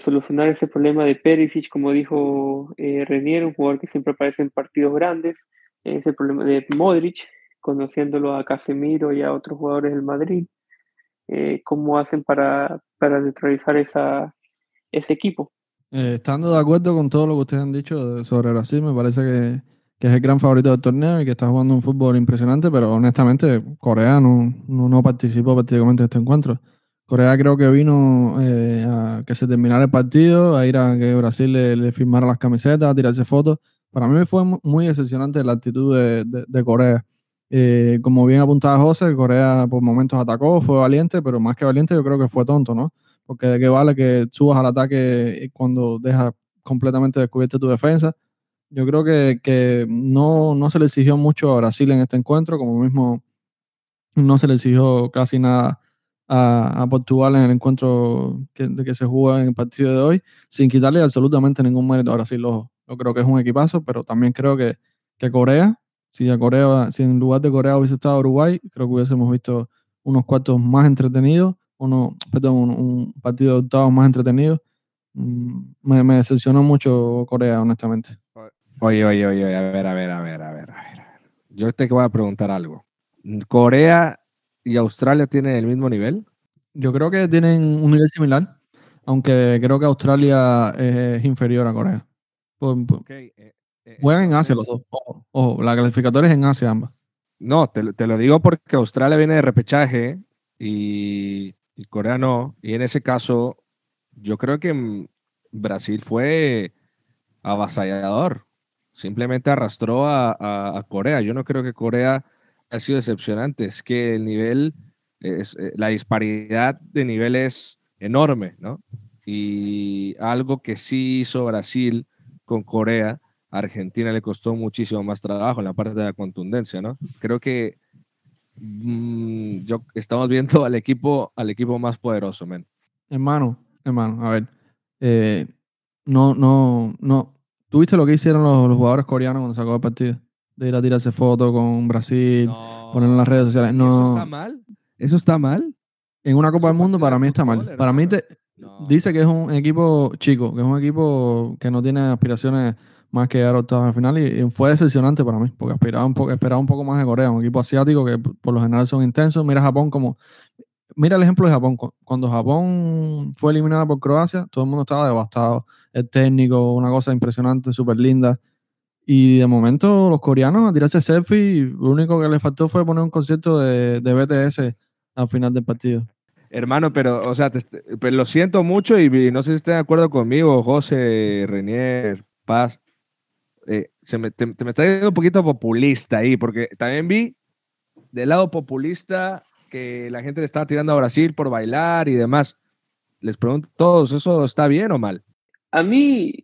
solucionar ese problema de Perisic, como dijo eh, Renier, un jugador que siempre aparece en partidos grandes, ese problema de Modric, conociéndolo a Casemiro y a otros jugadores del Madrid, eh, cómo hacen para, para neutralizar esa, ese equipo. Eh, estando de acuerdo con todo lo que ustedes han dicho sobre Brasil, me parece que, que, es el gran favorito del torneo y que está jugando un fútbol impresionante, pero honestamente Corea no, no, participó prácticamente en este encuentro. Corea creo que vino eh, a que se terminara el partido, a ir a que Brasil le, firmara las camisetas, a tirarse fotos. Para mí fue muy decepcionante la actitud de, de Corea. Eh, como bien apuntaba José, Corea por momentos atacó, fue valiente, pero más que valiente yo creo que fue tonto, ¿no? Porque de qué vale que subas al ataque cuando dejas completamente descubierta tu defensa. Yo creo que, no, se le exigió mucho a Brasil en este encuentro, como mismo no se le exigió casi nada a, Portugal en el encuentro que, de que se juega en el partido de hoy, sin quitarle absolutamente ningún mérito a Brasil. Lo, yo creo que es un equipazo, pero también creo que, Corea si, a Corea, si en lugar de Corea hubiese estado Uruguay, creo que hubiésemos visto unos cuartos más entretenidos, uno, perdón, un, partido de octavos más entretenido. Mm, me, decepcionó mucho Corea, honestamente. Oye, oye, oye, a ver, a ver, a ver, a ver, a ver. Yo te voy a preguntar algo. ¿Corea y Australia tienen el mismo nivel? Yo creo que tienen un nivel similar, aunque creo que Australia es, inferior a Corea. okay. Eh, eh, Juegan en Asia los dos. Ojo, la clasificatoria es en Asia ambas. No, te, lo digo porque Australia viene de repechaje y, Corea no. Y en ese caso, yo creo que Brasil fue avasallador. Simplemente arrastró a, Corea. Yo no creo que Corea haya sido decepcionante. Es que el nivel, es, eh, la disparidad de nivel es enorme, ¿no? Y algo que sí hizo Brasil con Corea Argentina le costó muchísimo más trabajo en la parte de la contundencia, ¿no? Creo que mm, yo, estamos viendo al equipo, al equipo más poderoso, men. Hermano, hermano, a ver. Eh, no, no, no. ¿Tuviste lo que hicieron los, jugadores coreanos cuando sacó el partido? De ir a tirarse fotos con Brasil, poner en las redes sociales. No. ¿Eso está mal? ¿Eso está mal? En una Copa del Mundo para mí está mal. Para mí te, Dice que es un equipo chico, que es un equipo que no tiene aspiraciones más que llegar a octavos de final y, fue decepcionante para mí, porque aspiraba un, poco, esperaba un poco más de Corea, un equipo asiático que por lo general son intensos. Mira Japón como... Mira el ejemplo de Japón. Cuando Japón fue eliminada por Croacia, todo el mundo estaba devastado. El técnico, una cosa impresionante, súper linda. Y de momento los coreanos a tirarse selfie, lo único que les faltó fue poner un concierto de, de BTS al final del partido. Hermano, pero, o sea, pero lo siento mucho y, no sé si estén de acuerdo conmigo, José, Renier, Paz. Eh, se me, te, me está yendo un poquito populista ahí, porque también vi del lado populista que la gente le estaba tirando a Brasil por bailar y demás. Les pregunto a todos, ¿eso está bien o mal? A mí,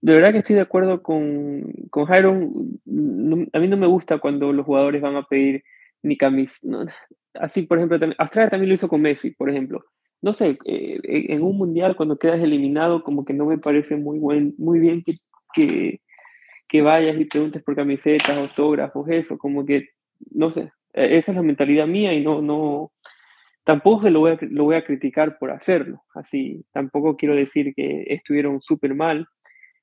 de verdad que estoy de acuerdo con, con Jairo. a mí no me gusta cuando los jugadores van a pedir ni camisa. así, por ejemplo, Australia también lo hizo con Messi, por ejemplo. No sé, eh, en un mundial cuando quedas eliminado, como que no me parece muy, buen, muy bien que, que, que vayas y preguntes por camisetas, autógrafos, eso, como que, no sé, esa es la mentalidad mía y no, no, tampoco lo voy, a, lo voy a criticar por hacerlo, así, tampoco quiero decir que estuvieron súper mal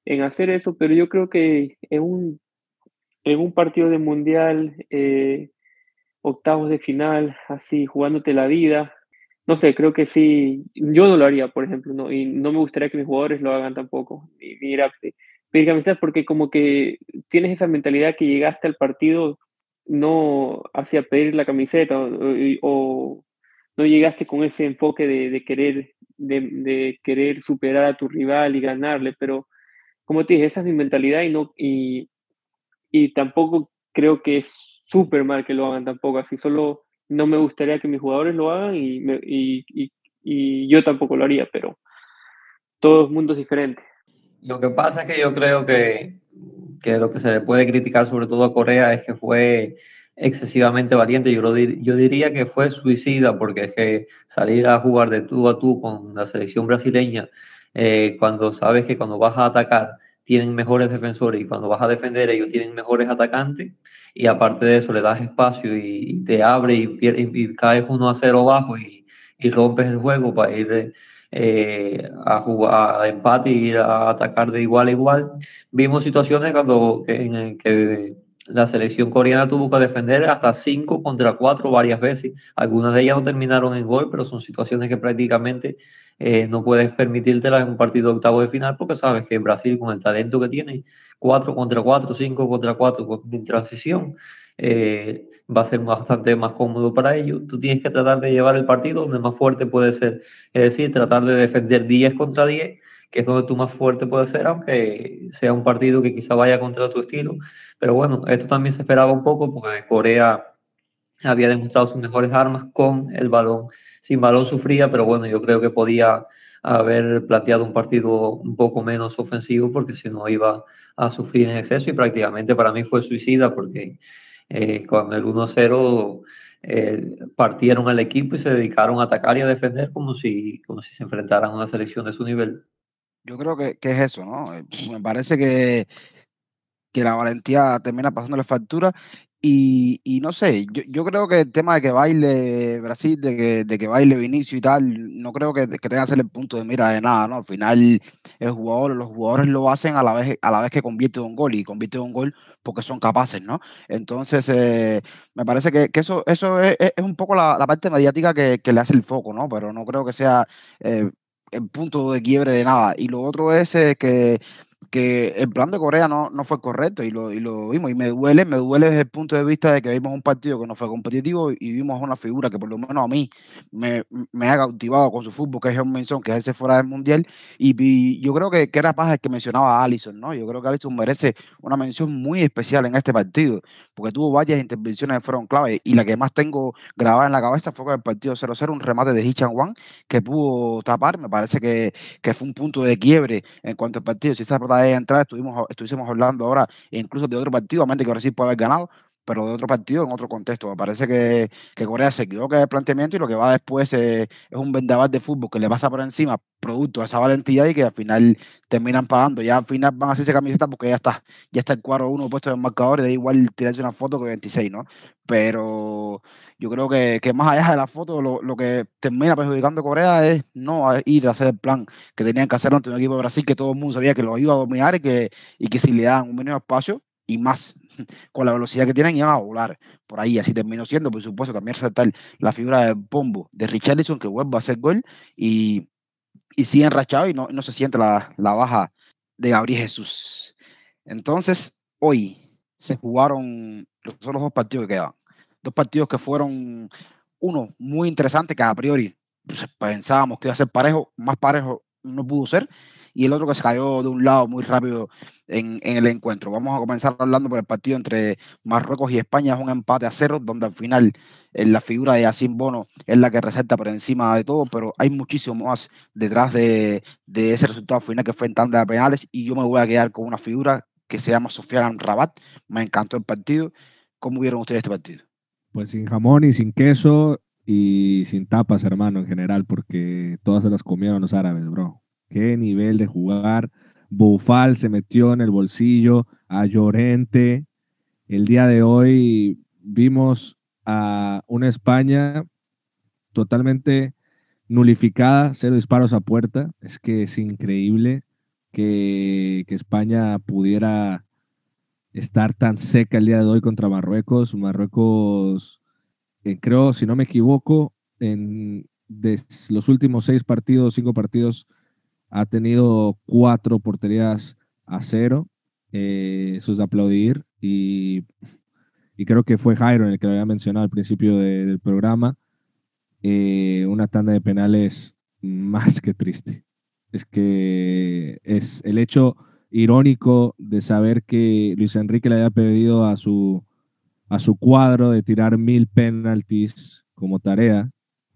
en hacer eso, pero yo creo que en un, en un partido de mundial, eh, octavos de final, así, jugándote la vida, no sé, creo que sí, yo no lo haría, por ejemplo, ¿no? y no me gustaría que mis jugadores lo hagan tampoco, y mira, pedir camisetas porque como que tienes esa mentalidad que llegaste al partido no hacia pedir la camiseta o, no llegaste con ese enfoque de, querer de, querer superar a tu rival y ganarle, pero como te dije, esa es mi mentalidad y no y, y tampoco creo que es súper mal que lo hagan tampoco así, solo no me gustaría que mis jugadores lo hagan y, y, y, y yo tampoco lo haría, pero todo el mundo es diferente. Lo que pasa es que yo creo que, que, lo que se le puede criticar sobre todo a Corea es que fue excesivamente valiente. Yo, yo diría que fue suicida porque es que salir a jugar de tú a tú con la selección brasileña eh, cuando sabes que cuando vas a atacar tienen mejores defensores y cuando vas a defender ellos tienen mejores atacantes y aparte de eso le das espacio y, te abre y, y, caes uno a cero bajo y, y rompes el juego para ir de, eh, a jugar a empate y a atacar de igual a igual. Vimos situaciones cuando en que la selección coreana tuvo que defender hasta 5 contra 4 varias veces. Algunas de ellas no terminaron en gol, pero son situaciones que prácticamente eh, no puedes permitírtelas en un partido de octavo de final porque sabes que Brasil con el talento que tiene, 4 contra 4, 5 contra 4 en transición, eh, va a ser bastante más cómodo para ellos. Tú tienes que tratar de llevar el partido donde más fuerte puede ser. Es decir, tratar de defender 10 contra 10, que es donde tú más fuerte puedes ser, aunque sea un partido que quizá vaya contra tu estilo. Pero bueno, esto también se esperaba un poco porque Corea había demostrado sus mejores armas con el balón. Sin balón sufría, pero bueno, yo creo que podía haber planteado un partido un poco menos ofensivo porque si no iba a sufrir en exceso y prácticamente para mí fue suicida porque eh, con el 1-0 eh, partieron al equipo y se dedicaron a atacar y a defender como si, como si se enfrentaran a una selección de su nivel. Yo creo que, que es eso, ¿no? Eh, me parece que, que la valentía termina pasando la factura y, no sé, yo, yo, creo que el tema de que baile Brasil, de que, de que baile Vinicio y tal, no creo que, que tenga que ser el punto de mira de nada, ¿no? Al final, el jugador, los jugadores lo hacen a la vez, a la vez que convierte un gol y convierte un gol porque son capaces, ¿no? Entonces, eh, me parece que, eso, eso es, un poco la, parte mediática que, que, le hace el foco, ¿no? Pero no creo que sea eh, el punto de quiebre de nada. Y lo otro es eh, que que el plan de Corea no, no fue correcto y lo, y lo vimos. Y me duele, me duele desde el punto de vista de que vimos un partido que no fue competitivo y vimos una figura que por lo menos a mí me, me ha cautivado con su fútbol, que es un Minson, que es ese fuera del mundial. Y, yo creo que, que era paz el que mencionaba a Allison, ¿no? Yo creo que Allison merece una mención muy especial en este partido, porque tuvo varias intervenciones que fueron clave. Y la que más tengo grabada en la cabeza fue con el partido 0-0, un remate de Hichan Wang que pudo tapar. Me parece que, que fue un punto de quiebre en cuanto al partido. Si esa de entrar, estuvimos, estuviésemos hablando ahora incluso de otro partido, a mente que Brasil puede haber ganado, pero de otro partido, en otro contexto. Me parece que, que Corea se equivoca el planteamiento y lo que va después es, un vendaval de fútbol que le pasa por encima, producto de esa valentía y que al final terminan pagando. Ya al final van a hacerse camiseta porque ya está, ya está el cuadro uno puesto en el marcador y da igual tirarse una foto que 26, ¿no? Pero yo creo que, que más allá de la foto, lo, lo, que termina perjudicando a Corea es no ir a hacer el plan que tenían que hacer ante un equipo de Brasil que todo el mundo sabía que lo iba a dominar y que, y que si le dan un mínimo espacio y más con la velocidad que tienen iban a volar por ahí. Así terminó siendo, por supuesto, también resaltar la figura de Pombo de Richarlison que vuelve a hacer gol y, y sigue enrachado y no, no se siente la, la baja de Gabriel Jesús. Entonces, hoy se jugaron los, dos partidos que quedan. Dos partidos que fueron, uno muy interesante, que a priori pues, pensábamos que iba a ser parejo, más parejo no pudo ser, y el otro que se cayó de un lado muy rápido en, en, el encuentro. Vamos a comenzar hablando por el partido entre Marruecos y España, es un empate a cero, donde al final en eh, la figura de Yacine Bono es la que resalta por encima de todo, pero hay muchísimo más detrás de, de ese resultado final que fue en tanda de penales, y yo me voy a quedar con una figura que se llama Sofian Rabat. Me encantó el partido. ¿Cómo vieron ustedes este partido? Pues sin jamón y sin queso y sin tapas, hermano, en general, porque todas se las comieron los árabes, bro. Qué nivel de jugar. Bufal se metió en el bolsillo a Llorente. El día de hoy vimos a una España totalmente nulificada, cero disparos a puerta. Es que es increíble que, que, España pudiera estar tan seca el día de hoy contra Marruecos. Marruecos, eh, creo, si no me equivoco, en los últimos seis partidos, cinco partidos, ha tenido cuatro porterías a cero. Eh, eso es aplaudir. Y, y, creo que fue Jairo el que lo había mencionado al principio de, del programa. Eh, una tanda de penales más que triste es que es el hecho irónico de saber que Luis Enrique le había pedido a su, a su cuadro de tirar mil penaltis como tarea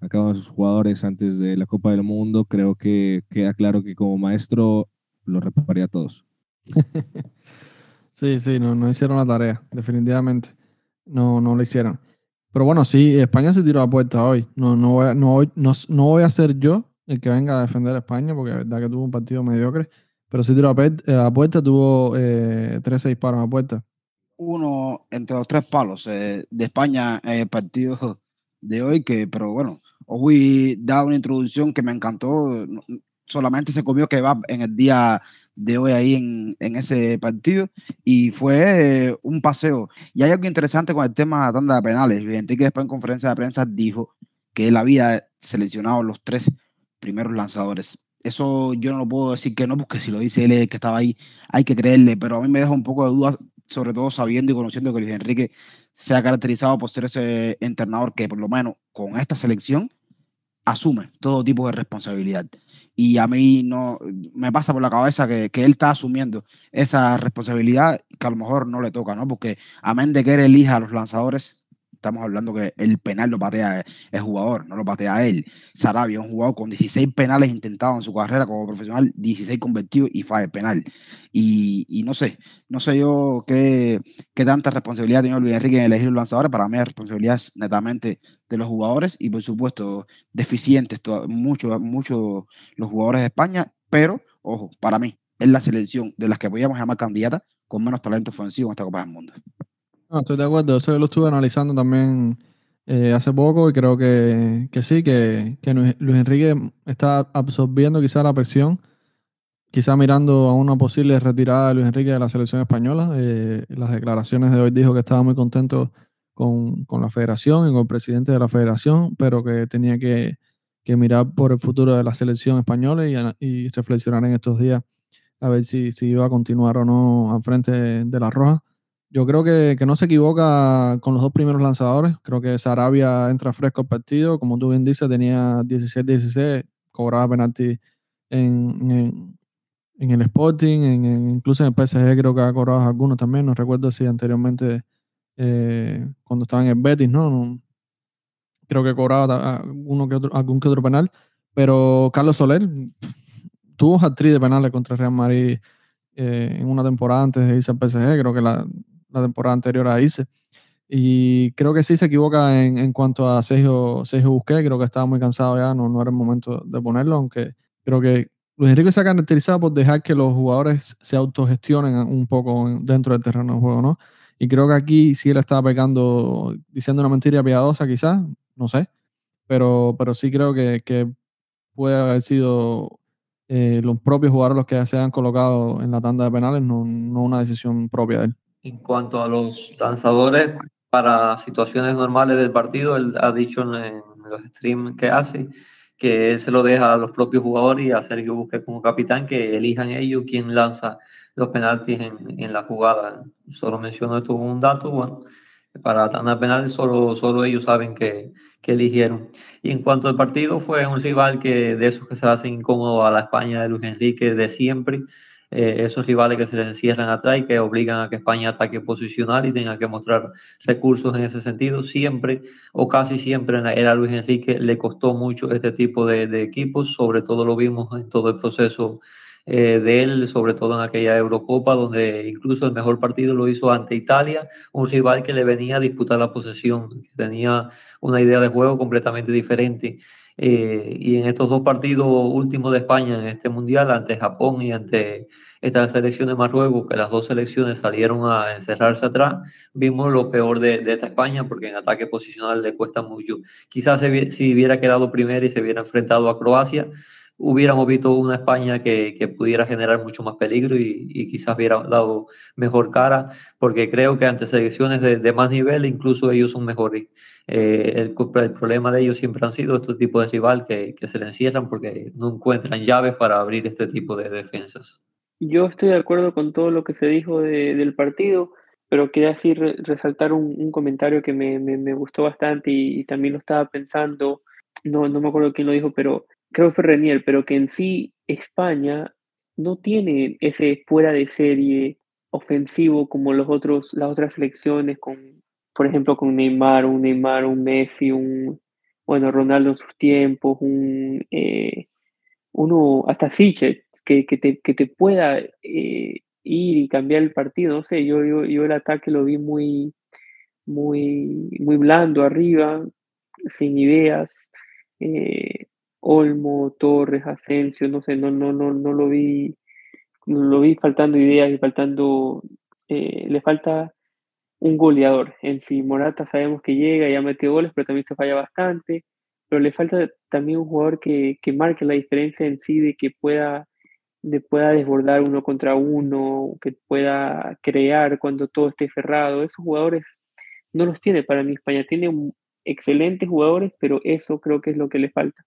a cada uno de sus jugadores antes de la Copa del Mundo, creo que queda claro que como maestro lo repararía a todos. sí, sí, no, no hicieron la tarea, definitivamente. No, no lo hicieron. Pero bueno, sí, España se tiró a puerta hoy. No, no, voy a, no, no, no voy a ser yo el que venga a defender a España, porque es verdad que tuvo un partido mediocre, pero sí tiró a, eh, puerta, tuvo eh, 13 disparos a puerta. Uno entre los tres palos eh, de España en el partido de hoy, que, pero bueno, hoy da una introducción que me encantó, solamente se comió va en el día de hoy ahí en, en ese partido y fue eh, un paseo. Y hay algo interesante con el tema de tanda de penales. Enrique después en conferencia de prensa dijo que él había seleccionado los tres primeros lanzadores. Eso yo no lo puedo decir que no, porque si lo dice él que estaba ahí, hay que creerle, pero a mí me deja un poco de duda, sobre todo sabiendo y conociendo que Luis Enrique se ha caracterizado por ser ese entrenador que por lo menos con esta selección asume todo tipo de responsabilidad. Y a mí no me pasa por la cabeza que, que, él está asumiendo esa responsabilidad que a lo mejor no le toca, ¿no? Porque a menos de que él elija a los lanzadores, estamos hablando que el penal lo patea el jugador, no lo patea él. Sarabia, un jugador con 16 penales intentados en su carrera como profesional, 16 convertidos y falla el penal. Y, no sé, no sé yo qué, qué tanta responsabilidad tiene Luis Enrique en elegir los lanzadores. Para mí la responsabilidad es netamente de los jugadores y por supuesto deficientes muchos mucho los jugadores de España, pero ojo, para mí es la selección de las que podíamos llamar candidata con menos talento ofensivo en esta Copa del Mundo. No, estoy de acuerdo, eso lo estuve analizando también eh, hace poco y creo que, sí, que, que, Luis Enrique está absorbiendo quizá la presión, quizá mirando a una posible retirada de Luis Enrique de la selección española. Eh, las declaraciones de hoy dijo que estaba muy contento con, la federación y con el presidente de la federación, pero que tenía que, mirar por el futuro de la selección española y, reflexionar en estos días a ver si, si iba a continuar o no al frente de la Roja. Yo creo que, que, no se equivoca con los dos primeros lanzadores. Creo que Sarabia entra fresco al partido. Como tú bien dices, tenía 16-16, cobraba penalti en, en, el Sporting, en, incluso en el PSG creo que ha cobrado algunos también. No recuerdo si anteriormente, eh, cuando estaba en el Betis, ¿no? no creo que cobraba uno que otro, algún que otro penal. Pero Carlos Soler tuvo actriz de penales contra Real Madrid eh, en una temporada antes de irse al PSG. Creo que la, la temporada anterior a irse. Y creo que sí se equivoca en, en cuanto a Sergio, Sergio Busquets, creo que estaba muy cansado ya, no, no era el momento de ponerlo, aunque creo que Luis Enrique se ha caracterizado por dejar que los jugadores se autogestionen un poco dentro del terreno de juego, ¿no? Y creo que aquí sí él estaba pegando, diciendo una mentira piadosa quizás, no sé, pero, pero sí creo que, que puede haber sido eh, los propios jugadores los que se han colocado en la tanda de penales, no, no una decisión propia de él. En cuanto a los lanzadores, para situaciones normales del partido, él ha dicho en, los streams que hace que él se lo deja a los propios jugadores y a Sergio Busquets como capitán que elijan ellos quién lanza los penaltis en, en la jugada. Solo menciono esto como un dato, bueno, para tanda penal solo, solo ellos saben que, que eligieron. Y en cuanto al partido, fue un rival que de esos que se hacen incómodo a la España de Luis Enrique de siempre, eh, esos rivales que se le encierran atrás y que obligan a que España ataque posicional y tenga que mostrar recursos en ese sentido. Siempre o casi siempre era Luis Enrique le costó mucho este tipo de, de equipos, sobre todo lo vimos en todo el proceso eh, de él, sobre todo en aquella Eurocopa, donde incluso el mejor partido lo hizo ante Italia, un rival que le venía a disputar la posesión, que tenía una idea de juego completamente diferente. Eh, y en estos dos partidos últimos de España en este mundial, ante Japón y ante esta selección de Marruecos, que las dos selecciones salieron a encerrarse atrás, vimos lo peor de, esta España, porque en ataque posicional le cuesta mucho. Quizás si hubiera quedado primero y se hubiera enfrentado a Croacia, hubiéramos visto una España que, que pudiera generar mucho más peligro y, quizás hubiera dado mejor cara, porque creo que ante selecciones de, más nivel, incluso ellos son mejores. Eh, el, problema de ellos siempre han sido este tipo de rival que, que, se le encierran porque no encuentran llaves para abrir este tipo de defensas. Yo estoy de acuerdo con todo lo que se dijo de, del partido, pero quería así resaltar un, comentario que me, me, me, gustó bastante y, y también lo estaba pensando, no, no me acuerdo quién lo dijo, pero creo que fue Renier, pero que en sí España no tiene ese fuera de serie ofensivo como los otros, las otras selecciones, con, por ejemplo, con Neymar, un Neymar, un Messi, un bueno, Ronaldo en sus tiempos, un eh, uno, hasta Siche, que, que, te, que te pueda eh, ir y cambiar el partido. No sé, yo, yo, yo el ataque lo vi muy, muy, muy blando arriba, sin ideas. Eh, Olmo, Torres, Asensio, no sé, no, no, no, no lo vi, lo vi faltando ideas y faltando, eh, le falta un goleador. En sí, Morata sabemos que llega, ya metió goles, pero también se falla bastante, pero le falta también un jugador que, que marque la diferencia en sí, de que pueda, de pueda desbordar uno contra uno, que pueda crear cuando todo esté cerrado. Esos jugadores no los tiene para mí España, tiene excelentes jugadores, pero eso creo que es lo que le falta.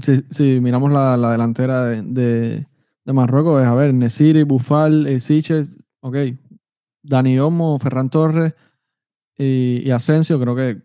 Si, miramos la, la delantera de, de, Marruecos, es a ver, Nesiri, Bufal, eh, Siches, ok, Dani Olmo, Ferran Torres y, Asensio, creo que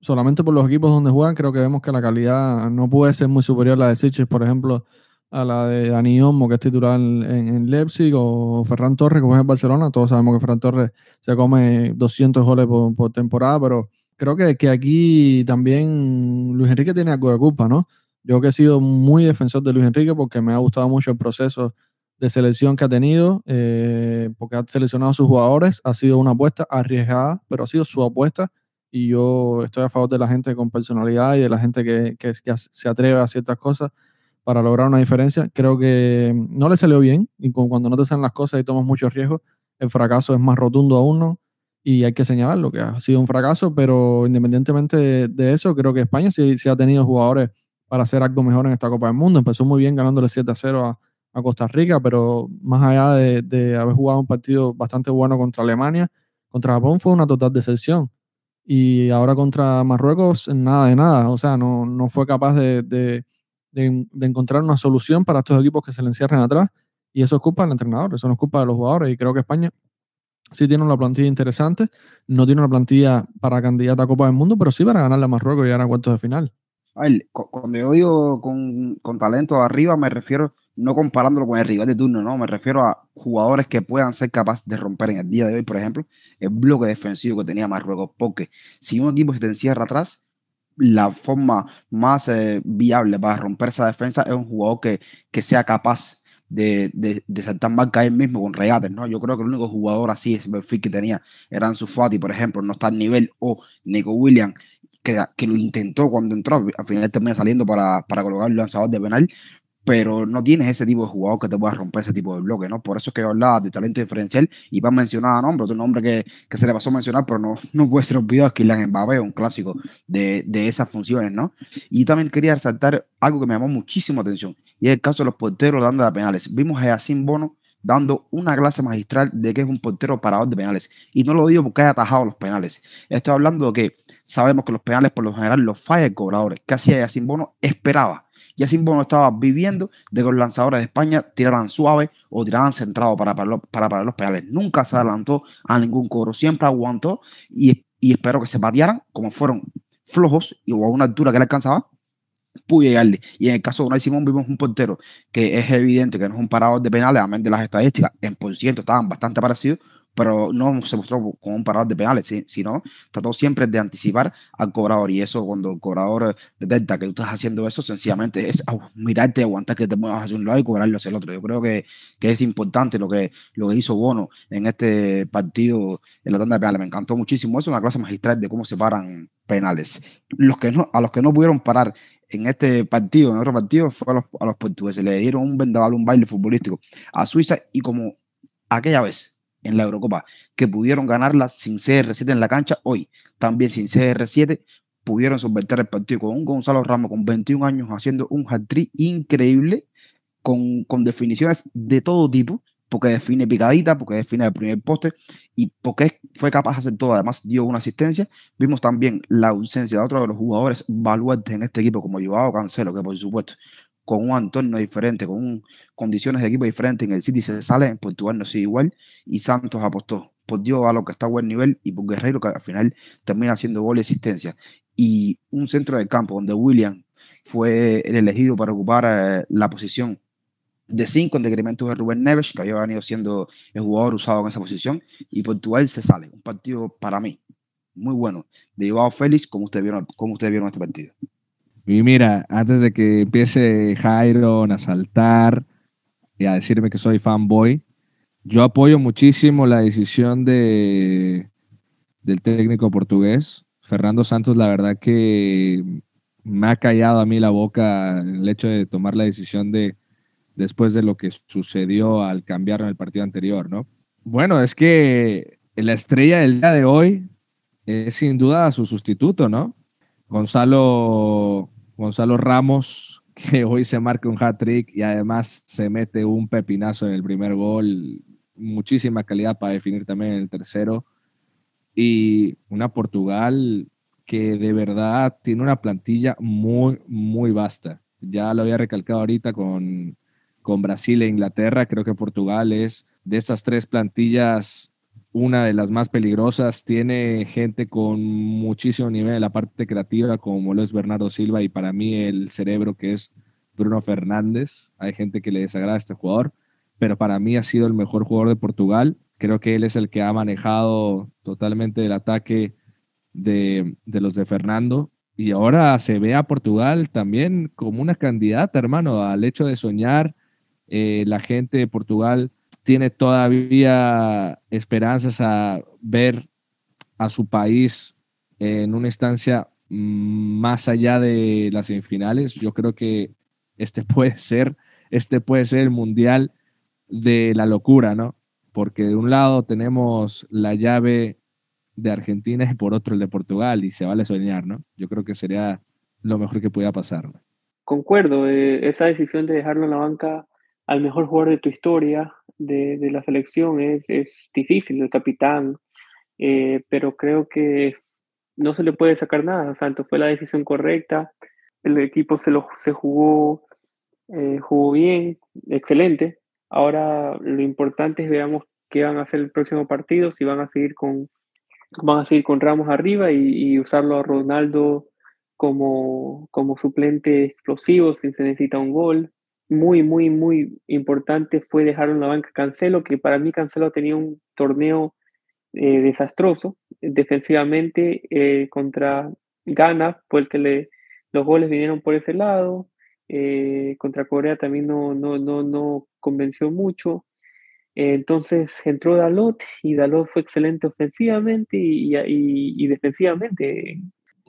solamente por los equipos donde juegan, creo que vemos que la calidad no puede ser muy superior a la de Siches, por ejemplo, a la de Dani Olmo, que es titular en, Leipzig, o Ferran Torres, que juega en Barcelona. Todos sabemos que Ferran Torres se come 200 goles por, por temporada, pero creo que, que aquí también Luis Enrique tiene algo de culpa, ¿no? Yo que he sido muy defensor de Luis Enrique porque me ha gustado mucho el proceso de selección que ha tenido, eh, porque ha seleccionado a sus jugadores, ha sido una apuesta arriesgada, pero ha sido su apuesta y yo estoy a favor de la gente con personalidad y de la gente que, que, se atreve a ciertas cosas para lograr una diferencia. Creo que no le salió bien y cuando no te salen las cosas y tomas muchos riesgos, el fracaso es más rotundo aún, ¿no? Y hay que señalarlo, que ha sido un fracaso, pero independientemente de, de eso, creo que España sí, sí ha tenido jugadores para hacer algo mejor en esta Copa del Mundo. Empezó muy bien ganándole 7 a 0 a, Costa Rica, pero más allá de, haber jugado un partido bastante bueno contra Alemania, contra Japón fue una total decepción. Y ahora contra Marruecos, nada de nada. O sea, no, no fue capaz de, de, de, encontrar una solución para estos equipos que se le encierren atrás. Y eso es culpa del entrenador, eso no es culpa de los jugadores. Y creo que España sí tiene una plantilla interesante. No tiene una plantilla para candidata a Copa del Mundo, pero sí para ganarle a Marruecos y llegar a cuartos de final. Cuando yo digo con, con talento arriba, me refiero no comparándolo con el rival de turno, no, me refiero a jugadores que puedan ser capaces de romper en el día de hoy, por ejemplo, el bloque defensivo que tenía Marruecos, porque si un equipo se te encierra atrás, la forma más eh, viable para romper esa defensa es un jugador que, que sea capaz de, de, de saltar marca él mismo con regates, ¿no? Yo creo que el único jugador así, ese perfil que tenía, era Ansu Fati, por ejemplo, no está al nivel, o Nico Williams, que, que, lo intentó cuando entró, al final termina saliendo para, para colocar el lanzador de penal, pero no tienes ese tipo de jugador que te pueda romper ese tipo de bloque, ¿no? Por eso es que yo hablaba de talento diferencial y va a mencionar a nombre, otro nombre que, que, se le pasó a mencionar, pero no, no puede ser olvidado, es Kylian Mbappé, un clásico de, de, esas funciones, ¿no? Y también quería resaltar algo que me llamó muchísimo atención, y es el caso de los porteros dando de penales. Vimos a Yacine Bono dando una clase magistral de que es un portero parador de penales. Y no lo digo porque haya atajado los penales. Estoy hablando de que sabemos que los penales por lo general los falla el cobrador. ¿Qué hacía Yacine Bono? Esperaba ya Bono estaba viviendo de que los lanzadores de España tiraran suave o tiraran centrado para parar para, los pedales. Nunca se adelantó a ningún cobro, siempre aguantó y, y espero que se patearan como fueron flojos y a una altura que le alcanzaba, pude llegarle. Y en el caso de Unai Simón vimos un portero que es evidente que no es un parador de penales, además de las estadísticas, en por ciento estaban bastante parecidos, pero no se mostró como un parador de penales, sino trató siempre de anticipar al cobrador. Y eso, cuando el cobrador detecta que tú estás haciendo eso, sencillamente es mirarte, aguantar que te muevas hacia un lado y cobrarlo hacia el otro. Yo creo que, que es importante lo que, lo que hizo Bono en este partido en la tanda de penales. Me encantó muchísimo. Es una clase magistral de cómo se paran penales. Los que no, a los que no pudieron parar en este partido, en otro partido, fue a los, a los portugueses. Le dieron un vendaval, un baile futbolístico a Suiza y como aquella vez en la Eurocopa, que pudieron ganarla sin CR7 en la cancha, hoy también sin CR7 pudieron solventar el partido con un Gonzalo Ramos con 21 años haciendo un hat-trick increíble, con, con definiciones de todo tipo, porque define picadita, porque define el primer poste y porque fue capaz de hacer todo. Además, dio una asistencia. Vimos también la ausencia de otro de los jugadores baluartes en este equipo, como Joao Cancelo, que por supuesto con un entorno diferente, con condiciones de equipo diferentes en el City se sale, en Portugal no sigue igual, y Santos apostó por Dios a lo que está a buen nivel y por Guerrero que al final termina haciendo gol y asistencia. Y un centro de campo donde William fue el elegido para ocupar eh, la posición de cinco en decremento de Rubén Neves, que había venido siendo el jugador usado en esa posición, y Portugal se sale. Un partido para mí muy bueno de Joao Félix, como vieron, como ustedes vieron este partido. Y mira, antes de que empiece Jairo a saltar y a decirme que soy fanboy, yo apoyo muchísimo la decisión de, del técnico portugués. Fernando Santos, la verdad que me ha callado a mí la boca el hecho de tomar la decisión de después de lo que sucedió al cambiar en el partido anterior, ¿no? Bueno, es que la estrella del día de hoy es sin duda su sustituto, ¿no? Gonzalo Gonzalo Ramos, que hoy se marca un hat-trick y además se mete un pepinazo en el primer gol. Muchísima calidad para definir también en el tercero. Y una Portugal que de verdad tiene una plantilla muy, muy vasta. Ya lo había recalcado ahorita con, con Brasil e Inglaterra. Creo que Portugal es de esas tres plantillas una de las más peligrosas. Tiene gente con muchísimo nivel en la parte creativa, como lo es Bernardo Silva, y para mí el cerebro que es Bruno Fernández. Hay gente que le desagrada a este jugador, pero para mí ha sido el mejor jugador de Portugal. Creo que él es el que ha manejado totalmente el ataque de, los de Fernando. Y ahora se ve a Portugal también como una candidata, hermano, al hecho de soñar. Eh, la gente de Portugal tiene todavía esperanzas a ver a su país en una instancia más allá de las semifinales. Yo creo que este puede ser, este puede ser el mundial de la locura, ¿no? Porque de un lado tenemos la llave de Argentina y por otro el de Portugal y se vale soñar, ¿no? Yo creo que sería lo mejor que pudiera pasar. Concuerdo, eh, esa decisión de dejarlo en la banca al mejor jugador de tu historia, de, de la selección, es, es, difícil, el capitán, eh, pero creo que no se le puede sacar nada a Santos, fue la decisión correcta, el equipo se, lo, se jugó, eh, jugó bien, excelente, ahora lo importante es veamos qué van a hacer el próximo partido, si van a seguir con, van a seguir con Ramos arriba y, y usarlo a Ronaldo como, como suplente explosivo si se necesita un gol muy, muy, muy importante fue dejar en la banca Cancelo, que para mí Cancelo tenía un torneo eh, desastroso defensivamente eh, contra Ghana, fue que le, los goles vinieron por ese lado. eh, contra Corea también no, no, no, no convenció mucho. entonces entró Dalot y Dalot fue excelente ofensivamente y, y defensivamente.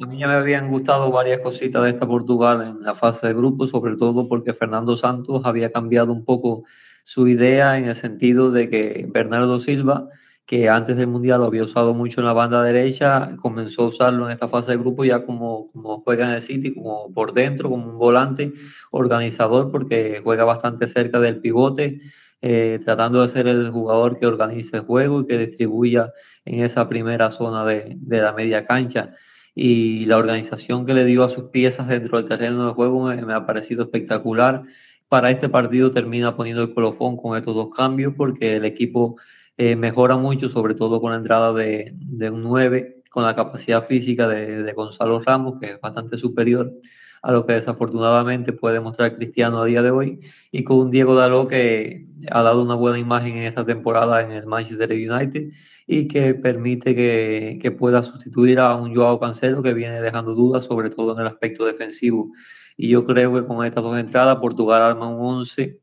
A mí ya me habían gustado varias cositas de esta Portugal en la fase de grupo, sobre todo porque Fernando Santos había cambiado un poco su idea en el sentido de que Bernardo Silva, que antes del Mundial lo había usado mucho en la banda derecha, comenzó a usarlo en esta fase de grupo ya como, como juega en el City, como por dentro, como un volante organizador, porque juega bastante cerca del pivote, eh, tratando de ser el jugador que organice el juego y que distribuya en esa primera zona de, de la media cancha y la organización que le dio a sus piezas dentro del terreno de juego me, ha parecido espectacular. Para este partido termina poniendo el colofón con estos dos cambios porque el equipo eh, mejora mucho, sobre todo con la entrada de, de un 9, con la capacidad física de, de, Gonzalo Ramos, que es bastante superior a lo que desafortunadamente puede mostrar Cristiano a día de hoy, y con un Diego Daló que ha dado una buena imagen en esta temporada en el Manchester United y que permite que, que, pueda sustituir a un Joao Cancelo que viene dejando dudas, sobre todo en el aspecto defensivo. Y yo creo que con estas dos entradas Portugal arma un 11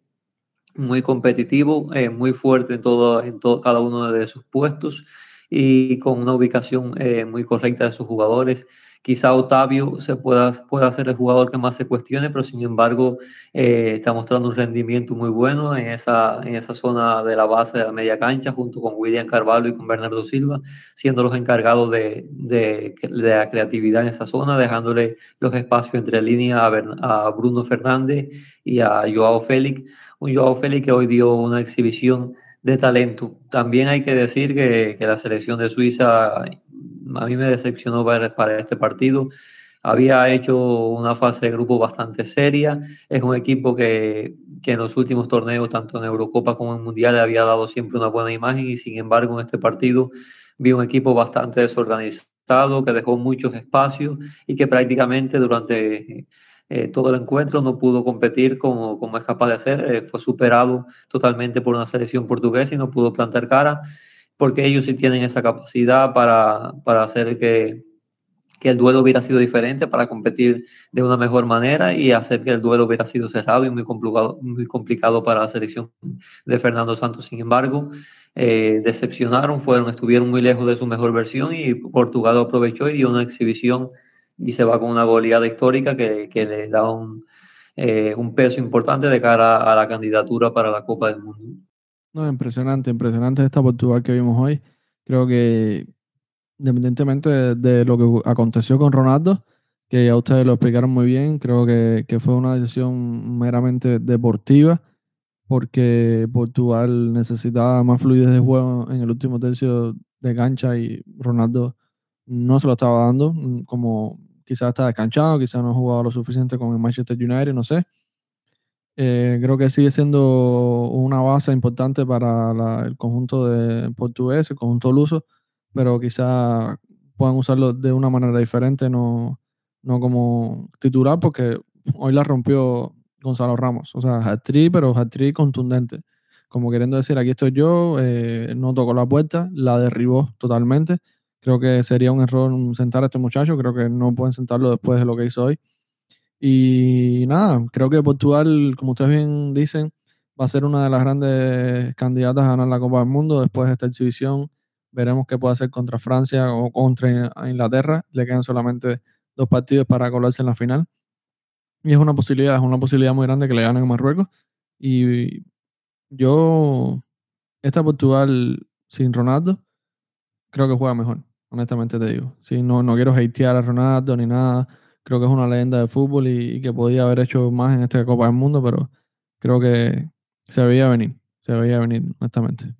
muy competitivo, eh, muy fuerte en, todo, en todo, cada uno de sus puestos y con una ubicación eh, muy correcta de sus jugadores Quizá Otavio se pueda, pueda ser el jugador que más se cuestione, pero sin embargo eh, está mostrando un rendimiento muy bueno en esa, en esa zona de la base de la media cancha, junto con William Carvalho y con Bernardo Silva, siendo los encargados de, de, de la creatividad en esa zona, dejándole los espacios entre líneas a, a Bruno Fernández y a Joao Félix. Un Joao Félix que hoy dio una exhibición de talento. También hay que decir que, que la selección de Suiza a mí me decepcionó ver para este partido. Había hecho una fase de grupo bastante seria. Es un equipo que, que en los últimos torneos, tanto en Eurocopa como en Mundial, había dado siempre una buena imagen y sin embargo en este partido vi un equipo bastante desorganizado, que dejó muchos espacios y que prácticamente durante eh, todo el encuentro no pudo competir como, como es capaz de hacer. Eh, fue superado totalmente por una selección portuguesa y no pudo plantar cara porque ellos sí tienen esa capacidad para, para hacer que, que, el duelo hubiera sido diferente, para competir de una mejor manera y hacer que el duelo hubiera sido cerrado y muy complicado, muy complicado para la selección de Fernando Santos. Sin embargo, eh, decepcionaron, fueron, estuvieron muy lejos de su mejor versión y Portugal aprovechó y dio una exhibición y se va con una goleada histórica que, que le da un, eh, un peso importante de cara a la candidatura para la Copa del Mundo. No, impresionante, impresionante esta Portugal que vimos hoy. Creo que independientemente de, lo que aconteció con Ronaldo, que ya ustedes lo explicaron muy bien, creo que, fue una decisión meramente deportiva, porque Portugal necesitaba más fluidez de juego en el último tercio de cancha y Ronaldo no se lo estaba dando, como quizás está descanchado, quizás no ha jugado lo suficiente con el Manchester United, no sé. Eh, creo que sigue siendo una base importante para el conjunto de portugués, el conjunto luso, pero quizá puedan usarlo de una manera diferente, no, no como titular, porque hoy la rompió Gonzalo Ramos. O sea, hat pero hat contundente. Como queriendo decir, aquí estoy yo, eh, no tocó la puerta, la derribó totalmente. Creo que sería un error sentar a este muchacho, creo que no pueden sentarlo después de lo que hizo hoy. Y nada, creo que Portugal, como ustedes bien dicen, va a ser una de las grandes candidatas a ganar la Copa del Mundo después de esta exhibición. Veremos qué puede hacer contra Francia o contra Inglaterra. Le quedan solamente dos partidos para colarse en la final. Y es una posibilidad, es una posibilidad muy grande que le ganen a Marruecos. Y yo, esta Portugal sin Ronaldo, creo que juega mejor, honestamente te digo. Sí, no, no quiero hatear a Ronaldo ni nada creo que es una leyenda de fútbol y, que podía haber hecho más en esta Copa del Mundo, pero creo que se veía venir, se veía venir, honestamente.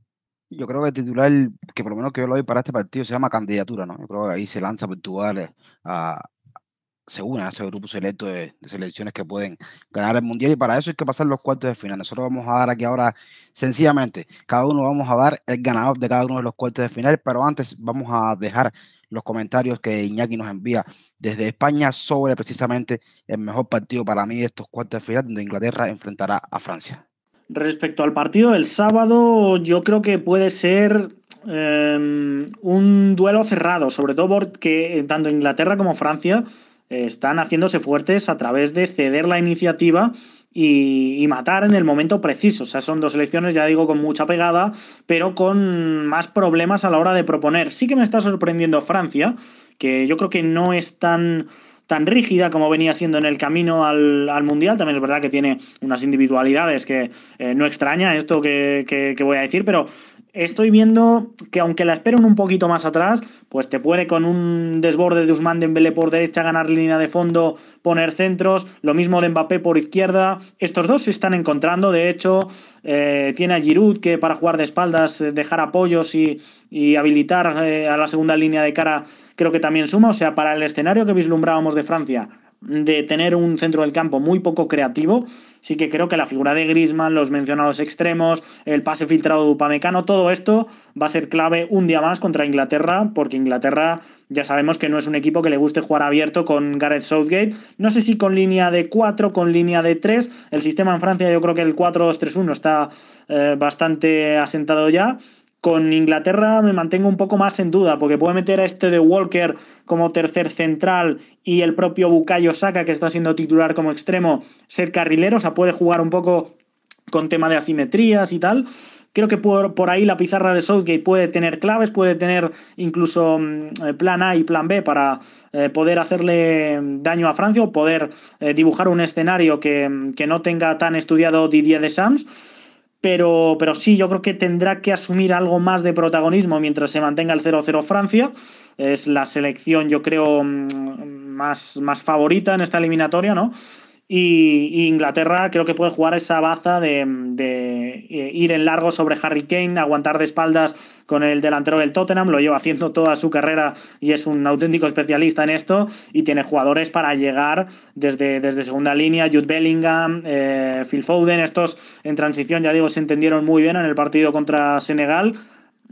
Yo creo que el titular, que por lo menos que yo lo doy para este partido, se llama candidatura, ¿no? Yo creo que ahí se lanza Portugal eh, a, se une a ese grupo selecto de, selecciones que pueden ganar el mundial y para eso hay que pasar los cuartos de final. Nosotros vamos a dar aquí ahora, sencillamente, cada uno vamos a dar el ganador de cada uno de los cuartos de final, pero antes vamos a dejar los comentarios que Iñaki nos envía desde España sobre precisamente el mejor partido para mí de estos cuartos de final, donde Inglaterra enfrentará a Francia. Respecto al partido del sábado, yo creo que puede ser em, un duelo cerrado, sobre todo porque tanto Inglaterra como Francia están haciéndose fuertes a través de ceder la iniciativa y, matar en el momento preciso. O sea, son dos elecciones, ya digo, con mucha pegada, pero con más problemas a la hora de proponer. Sí que me está sorprendiendo Francia, que yo creo que no es tan tan rígida como venía siendo en el camino al, Mundial. También es verdad que tiene unas individualidades que eh, no extraña esto que, que, voy a decir, pero estoy viendo que aunque la esperan un poquito más atrás, pues te puede con un desborde de Usman Dembélé por derecha ganar línea de fondo, poner centros, lo mismo de Mbappé por izquierda. Estos dos se están encontrando, de hecho, eh, tiene a Giroud que para jugar de espaldas, eh, dejar apoyos y, habilitar eh, a la segunda línea de cara, creo que también suma. O sea, para el escenario que vislumbrábamos de Francia, de tener un centro del campo muy poco creativo, sí que creo que la figura de Grisman, los mencionados extremos, el pase filtrado de Upamecano, todo esto va a ser clave un día más contra Inglaterra, porque Inglaterra ya sabemos que no es un equipo que le guste jugar abierto con Gareth Southgate. No sé si con línea de 4, con línea de 3. El sistema en Francia yo creo que el 4-2-3-1 está eh, bastante asentado ya. Con Inglaterra me mantengo un poco más en duda, porque puede meter a este de Walker como tercer central y el propio Bukayo Saka, que está siendo titular como extremo, ser carrilero, o sea, puede jugar un poco con tema de asimetrías y tal. Creo que por, por ahí la pizarra de Southgate puede tener claves, puede tener incluso mm, eh, plan A y plan B para eh, poder hacerle daño a Francia o poder eh, dibujar un escenario que, que, no tenga tan estudiado Didier Deschamps pero, pero sí, yo creo que tendrá que asumir algo más de protagonismo mientras se mantenga el 0-0 Francia. Es la selección, yo creo, mm, más, más favorita en esta eliminatoria, ¿no? Y, Inglaterra creo que puede jugar esa baza de, eh, ir en largo sobre Harry Kane, aguantar de espaldas con el delantero del Tottenham, lo lleva haciendo toda su carrera y es un auténtico especialista en esto y tiene jugadores para llegar desde, desde segunda línea, Jude Bellingham, eh, Phil Foden, estos en transición, ya digo, se entendieron muy bien en el partido contra Senegal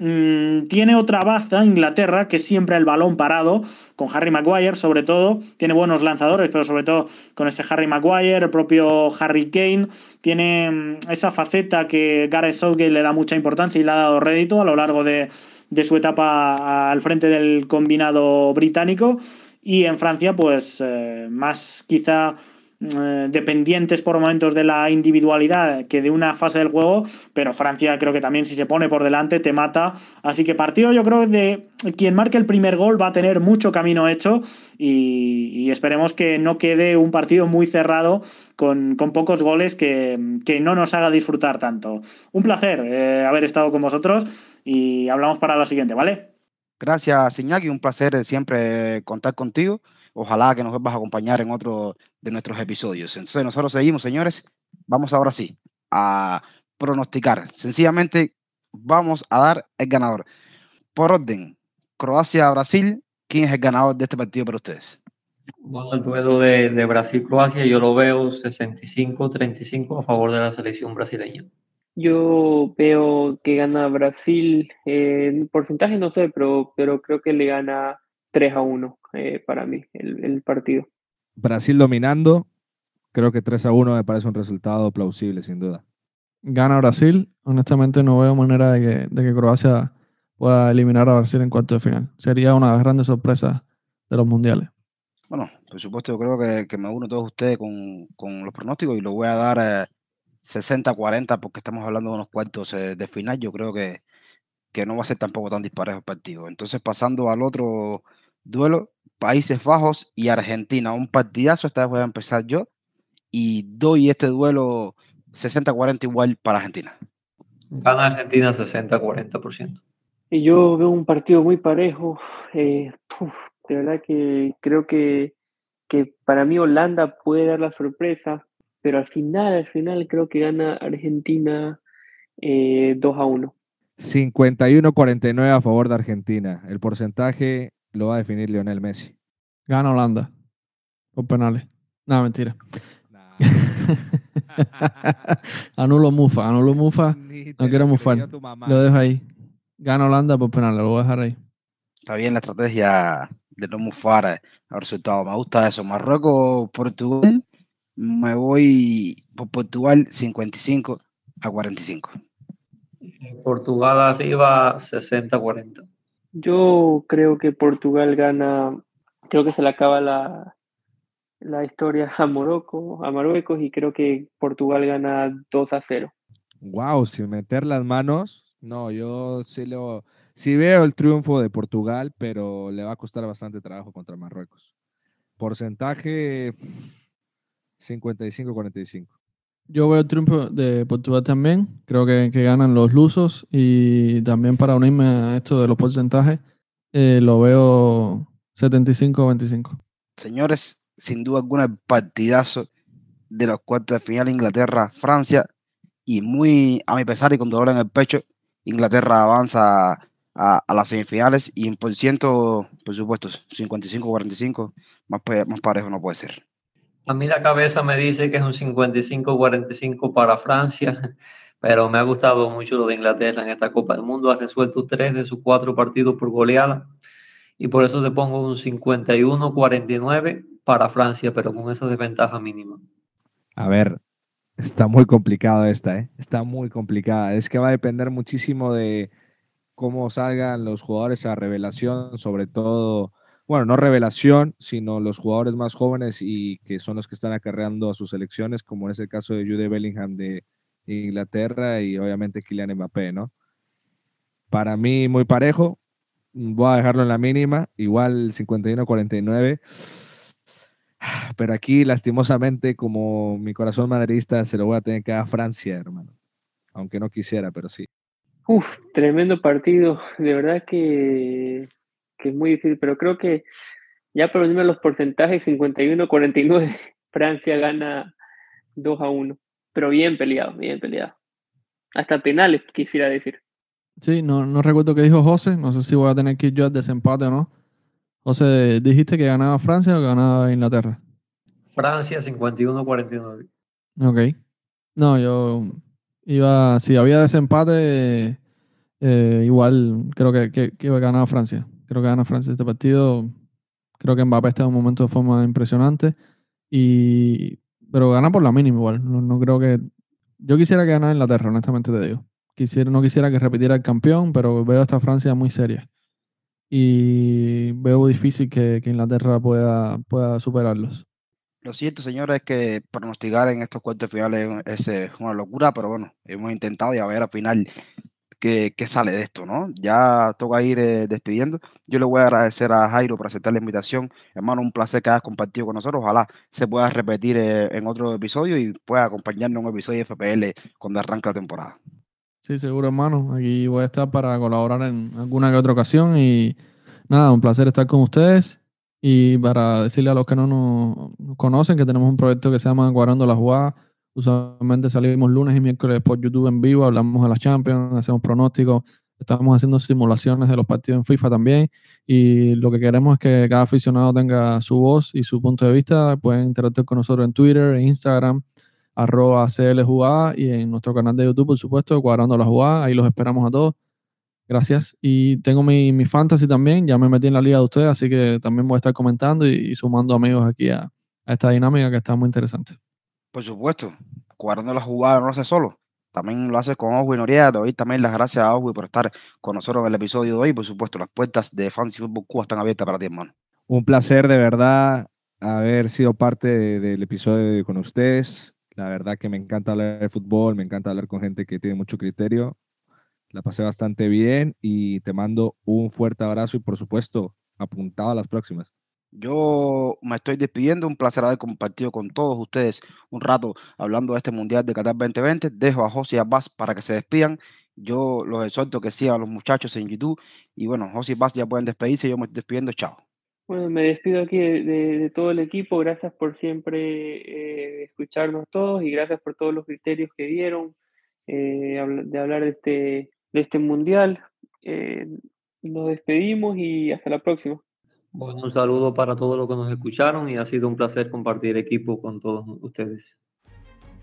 Mm, tiene otra baza, Inglaterra, que siempre el balón parado, con Harry Maguire sobre todo, tiene buenos lanzadores, pero sobre todo con ese Harry Maguire, el propio Harry Kane, tiene mm, esa faceta que Gareth Southgate le da mucha importancia y le ha dado rédito a lo largo de, su etapa al frente del combinado británico. Y en Francia, pues eh, más quizá eh, dependientes por momentos de la individualidad que de una fase del juego, pero Francia creo que también si se pone por delante te mata. Así que partido yo creo de quien marque el primer gol va a tener mucho camino hecho y, esperemos que no quede un partido muy cerrado con, pocos goles que, no nos haga disfrutar tanto. Un placer eh, haber estado con vosotros y hablamos para la siguiente, ¿vale? Gracias, Iñaki. Un placer siempre contar contigo. Ojalá que nos vuelvas a acompañar en otro de nuestros episodios. Entonces, nosotros seguimos, señores. Vamos ahora sí a pronosticar. Sencillamente, vamos a dar el ganador. Por orden, Croacia-Brasil. ¿Quién es el ganador de este partido para ustedes? Bueno, el duelo de, de Brasil-Croacia yo lo veo 65-35 a favor de la selección brasileña. Yo veo que gana Brasil, eh, en porcentaje no sé, pero, pero creo que le gana 3 a 1 eh, para mí el, partido. Brasil dominando, creo que 3 a 1 me parece un resultado plausible, sin duda. Gana Brasil, honestamente no veo manera de que, de que Croacia pueda eliminar a Brasil en cuarto de final. Sería una de las grandes sorpresas de los mundiales. Bueno, por supuesto, yo creo que, que me uno todos ustedes con, con, los pronósticos y lo voy a dar eh, 60-40 porque estamos hablando de unos cuartos eh, de final. Yo creo que, que no va a ser tampoco tan disparejo el partido. Entonces, pasando al otro duelo, Países Bajos y Argentina. Un partidazo, esta vez voy a empezar yo. Y doy este duelo 60-40 igual para Argentina. Gana Argentina 60-40%. Y yo veo un partido muy parejo. Eh, de verdad que creo que, que para mí Holanda puede dar la sorpresa, pero al final, al final creo que gana Argentina 2 eh, a 1. 51-49 a favor de Argentina. El porcentaje lo va a definir Lionel Messi. Gana Holanda. Con penales. No, mentira. anulo Mufa, anulo Mufa. No quiero mufar. Lo dejo ahí. Gana Holanda por penales, lo voy a dejar ahí. Está bien la estrategia de no mufar el resultado. Me gusta eso. Marruecos, Portugal. Me voy por Portugal 55 a 45. Portugal arriba 60-40. Yo creo que Portugal gana, creo que se le acaba la, la historia a Morocco, a Marruecos y creo que Portugal gana 2 a 0. Wow, sin meter las manos. No, yo sí, lo, sí veo el triunfo de Portugal, pero le va a costar bastante trabajo contra Marruecos. Porcentaje 55-45. Yo veo el triunfo de Portugal también. Creo que, que, ganan los lusos. Y también para unirme a esto de los porcentajes, eh, lo veo 75-25. Señores, sin duda alguna, el partidazo de los cuartos de final Inglaterra-Francia. Y muy a mi pesar y con dolor en el pecho, Inglaterra avanza a, a las semifinales. Y en por ciento, por supuesto, 55-45, más, más parejo no puede ser. A mí la cabeza me dice que es un 55-45 para Francia, pero me ha gustado mucho lo de Inglaterra en esta Copa del Mundo. Ha resuelto tres de sus cuatro partidos por goleada y por eso te pongo un 51-49 para Francia, pero con esa desventaja mínima. A ver, está muy complicado esta, ¿eh? Está muy complicada. Es que va a depender muchísimo de cómo salgan los jugadores a revelación, sobre todo bueno, no revelación, sino los jugadores más jóvenes y que son los que están acarreando a sus selecciones, como es el caso de Jude Bellingham de Inglaterra y obviamente Kylian Mbappé, ¿no? Para mí muy parejo, voy a dejarlo en la mínima, igual 51-49, pero aquí lastimosamente como mi corazón madridista se lo voy a tener que dar a Francia, hermano, aunque no quisiera, pero sí. Uf, tremendo partido, de verdad que que es muy difícil, pero creo que ya por los porcentajes, 51-49, Francia gana 2 a 1. Pero bien peleado, bien peleado. Hasta penales, quisiera decir. Sí, no, no recuerdo qué dijo José. No sé si voy a tener que ir yo al desempate o no. José, ¿dijiste que ganaba Francia o ganaba Inglaterra? Francia 51-49. Ok. No, yo iba, si había desempate, eh, igual creo que, que, que ganaba Francia. Creo que gana Francia este partido. Creo que Mbappé está en un momento de forma impresionante. Y, pero gana por la mínima igual. No, creo que. Yo quisiera que ganara Inglaterra, honestamente te digo. Quisiera, no quisiera que repitiera el campeón, pero veo a esta Francia muy seria. Y veo difícil que, Inglaterra pueda, pueda superarlos. Lo cierto, señores, es que pronosticar en estos cuartos finales es, es una locura, pero bueno, hemos intentado y a ver al final qué, sale de esto, ¿no? Ya toca ir eh, despidiendo. Yo le voy a agradecer a Jairo por aceptar la invitación. Hermano, un placer que hayas compartido con nosotros. Ojalá se pueda repetir eh, en otro episodio y pueda acompañarnos en un episodio de FPL cuando arranque la temporada. Sí, seguro, hermano. Aquí voy a estar para colaborar en alguna que otra ocasión y nada, un placer estar con ustedes. Y para decirle a los que no nos conocen que tenemos un proyecto que se llama Guardando la Jugada Usualmente salimos lunes y miércoles por YouTube en vivo, hablamos de las Champions, hacemos pronósticos, estamos haciendo simulaciones de los partidos en FIFA también y lo que queremos es que cada aficionado tenga su voz y su punto de vista. Pueden interactuar con nosotros en Twitter, en Instagram, arroba CLJugada y en nuestro canal de YouTube, por supuesto, Cuadrando la Jugada. Ahí los esperamos a todos. Gracias. Y tengo mi, mi fantasy también, ya me metí en la liga de ustedes, así que también voy a estar comentando y, sumando amigos aquí a, a esta dinámica que está muy interesante. Por supuesto, cuadrando la jugada no lo hace solo. También lo hace con Ojo y Noriega. Doy también las gracias a Ojo por estar con nosotros en el episodio de hoy. Por supuesto, las puertas de Fantasy Football Cuba están abiertas para ti, hermano. Un placer de verdad haber sido parte del episodio con ustedes. La verdad que me encanta hablar de fútbol, me encanta hablar con gente que tiene mucho criterio. La pasé bastante bien y te mando un fuerte abrazo y por supuesto, apuntado a las próximas. Yo me estoy despidiendo, un placer haber compartido con todos ustedes un rato hablando de este Mundial de Qatar 2020. Dejo a José Abbas para que se despidan. Yo los exhorto que sigan a los muchachos en YouTube. Y bueno, José Abbas ya pueden despedirse. Yo me estoy despidiendo. Chao. Bueno, me despido aquí de, todo el equipo. Gracias por siempre eh, escucharnos todos y gracias por todos los criterios que dieron eh, de hablar de este, de este Mundial. Eh, nos despedimos y hasta la próxima. Bueno, un saludo para todos los que nos escucharon y ha sido un placer compartir equipo con todos ustedes.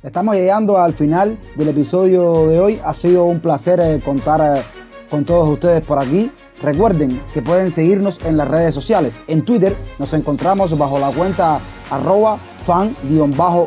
Estamos llegando al final del episodio de hoy. Ha sido un placer eh, contar eh, con todos ustedes por aquí. Recuerden que pueden seguirnos en las redes sociales. En Twitter nos encontramos bajo la cuenta arroba fan-food-cuba.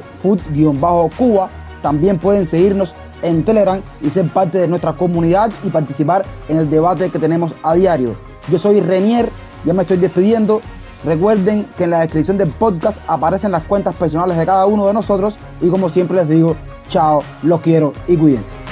También pueden seguirnos en Telegram y ser parte de nuestra comunidad y participar en el debate que tenemos a diario. Yo soy Renier ya me estoy despidiendo. Recuerden que en la descripción del podcast aparecen las cuentas personales de cada uno de nosotros y como siempre les digo, chao, los quiero y cuídense.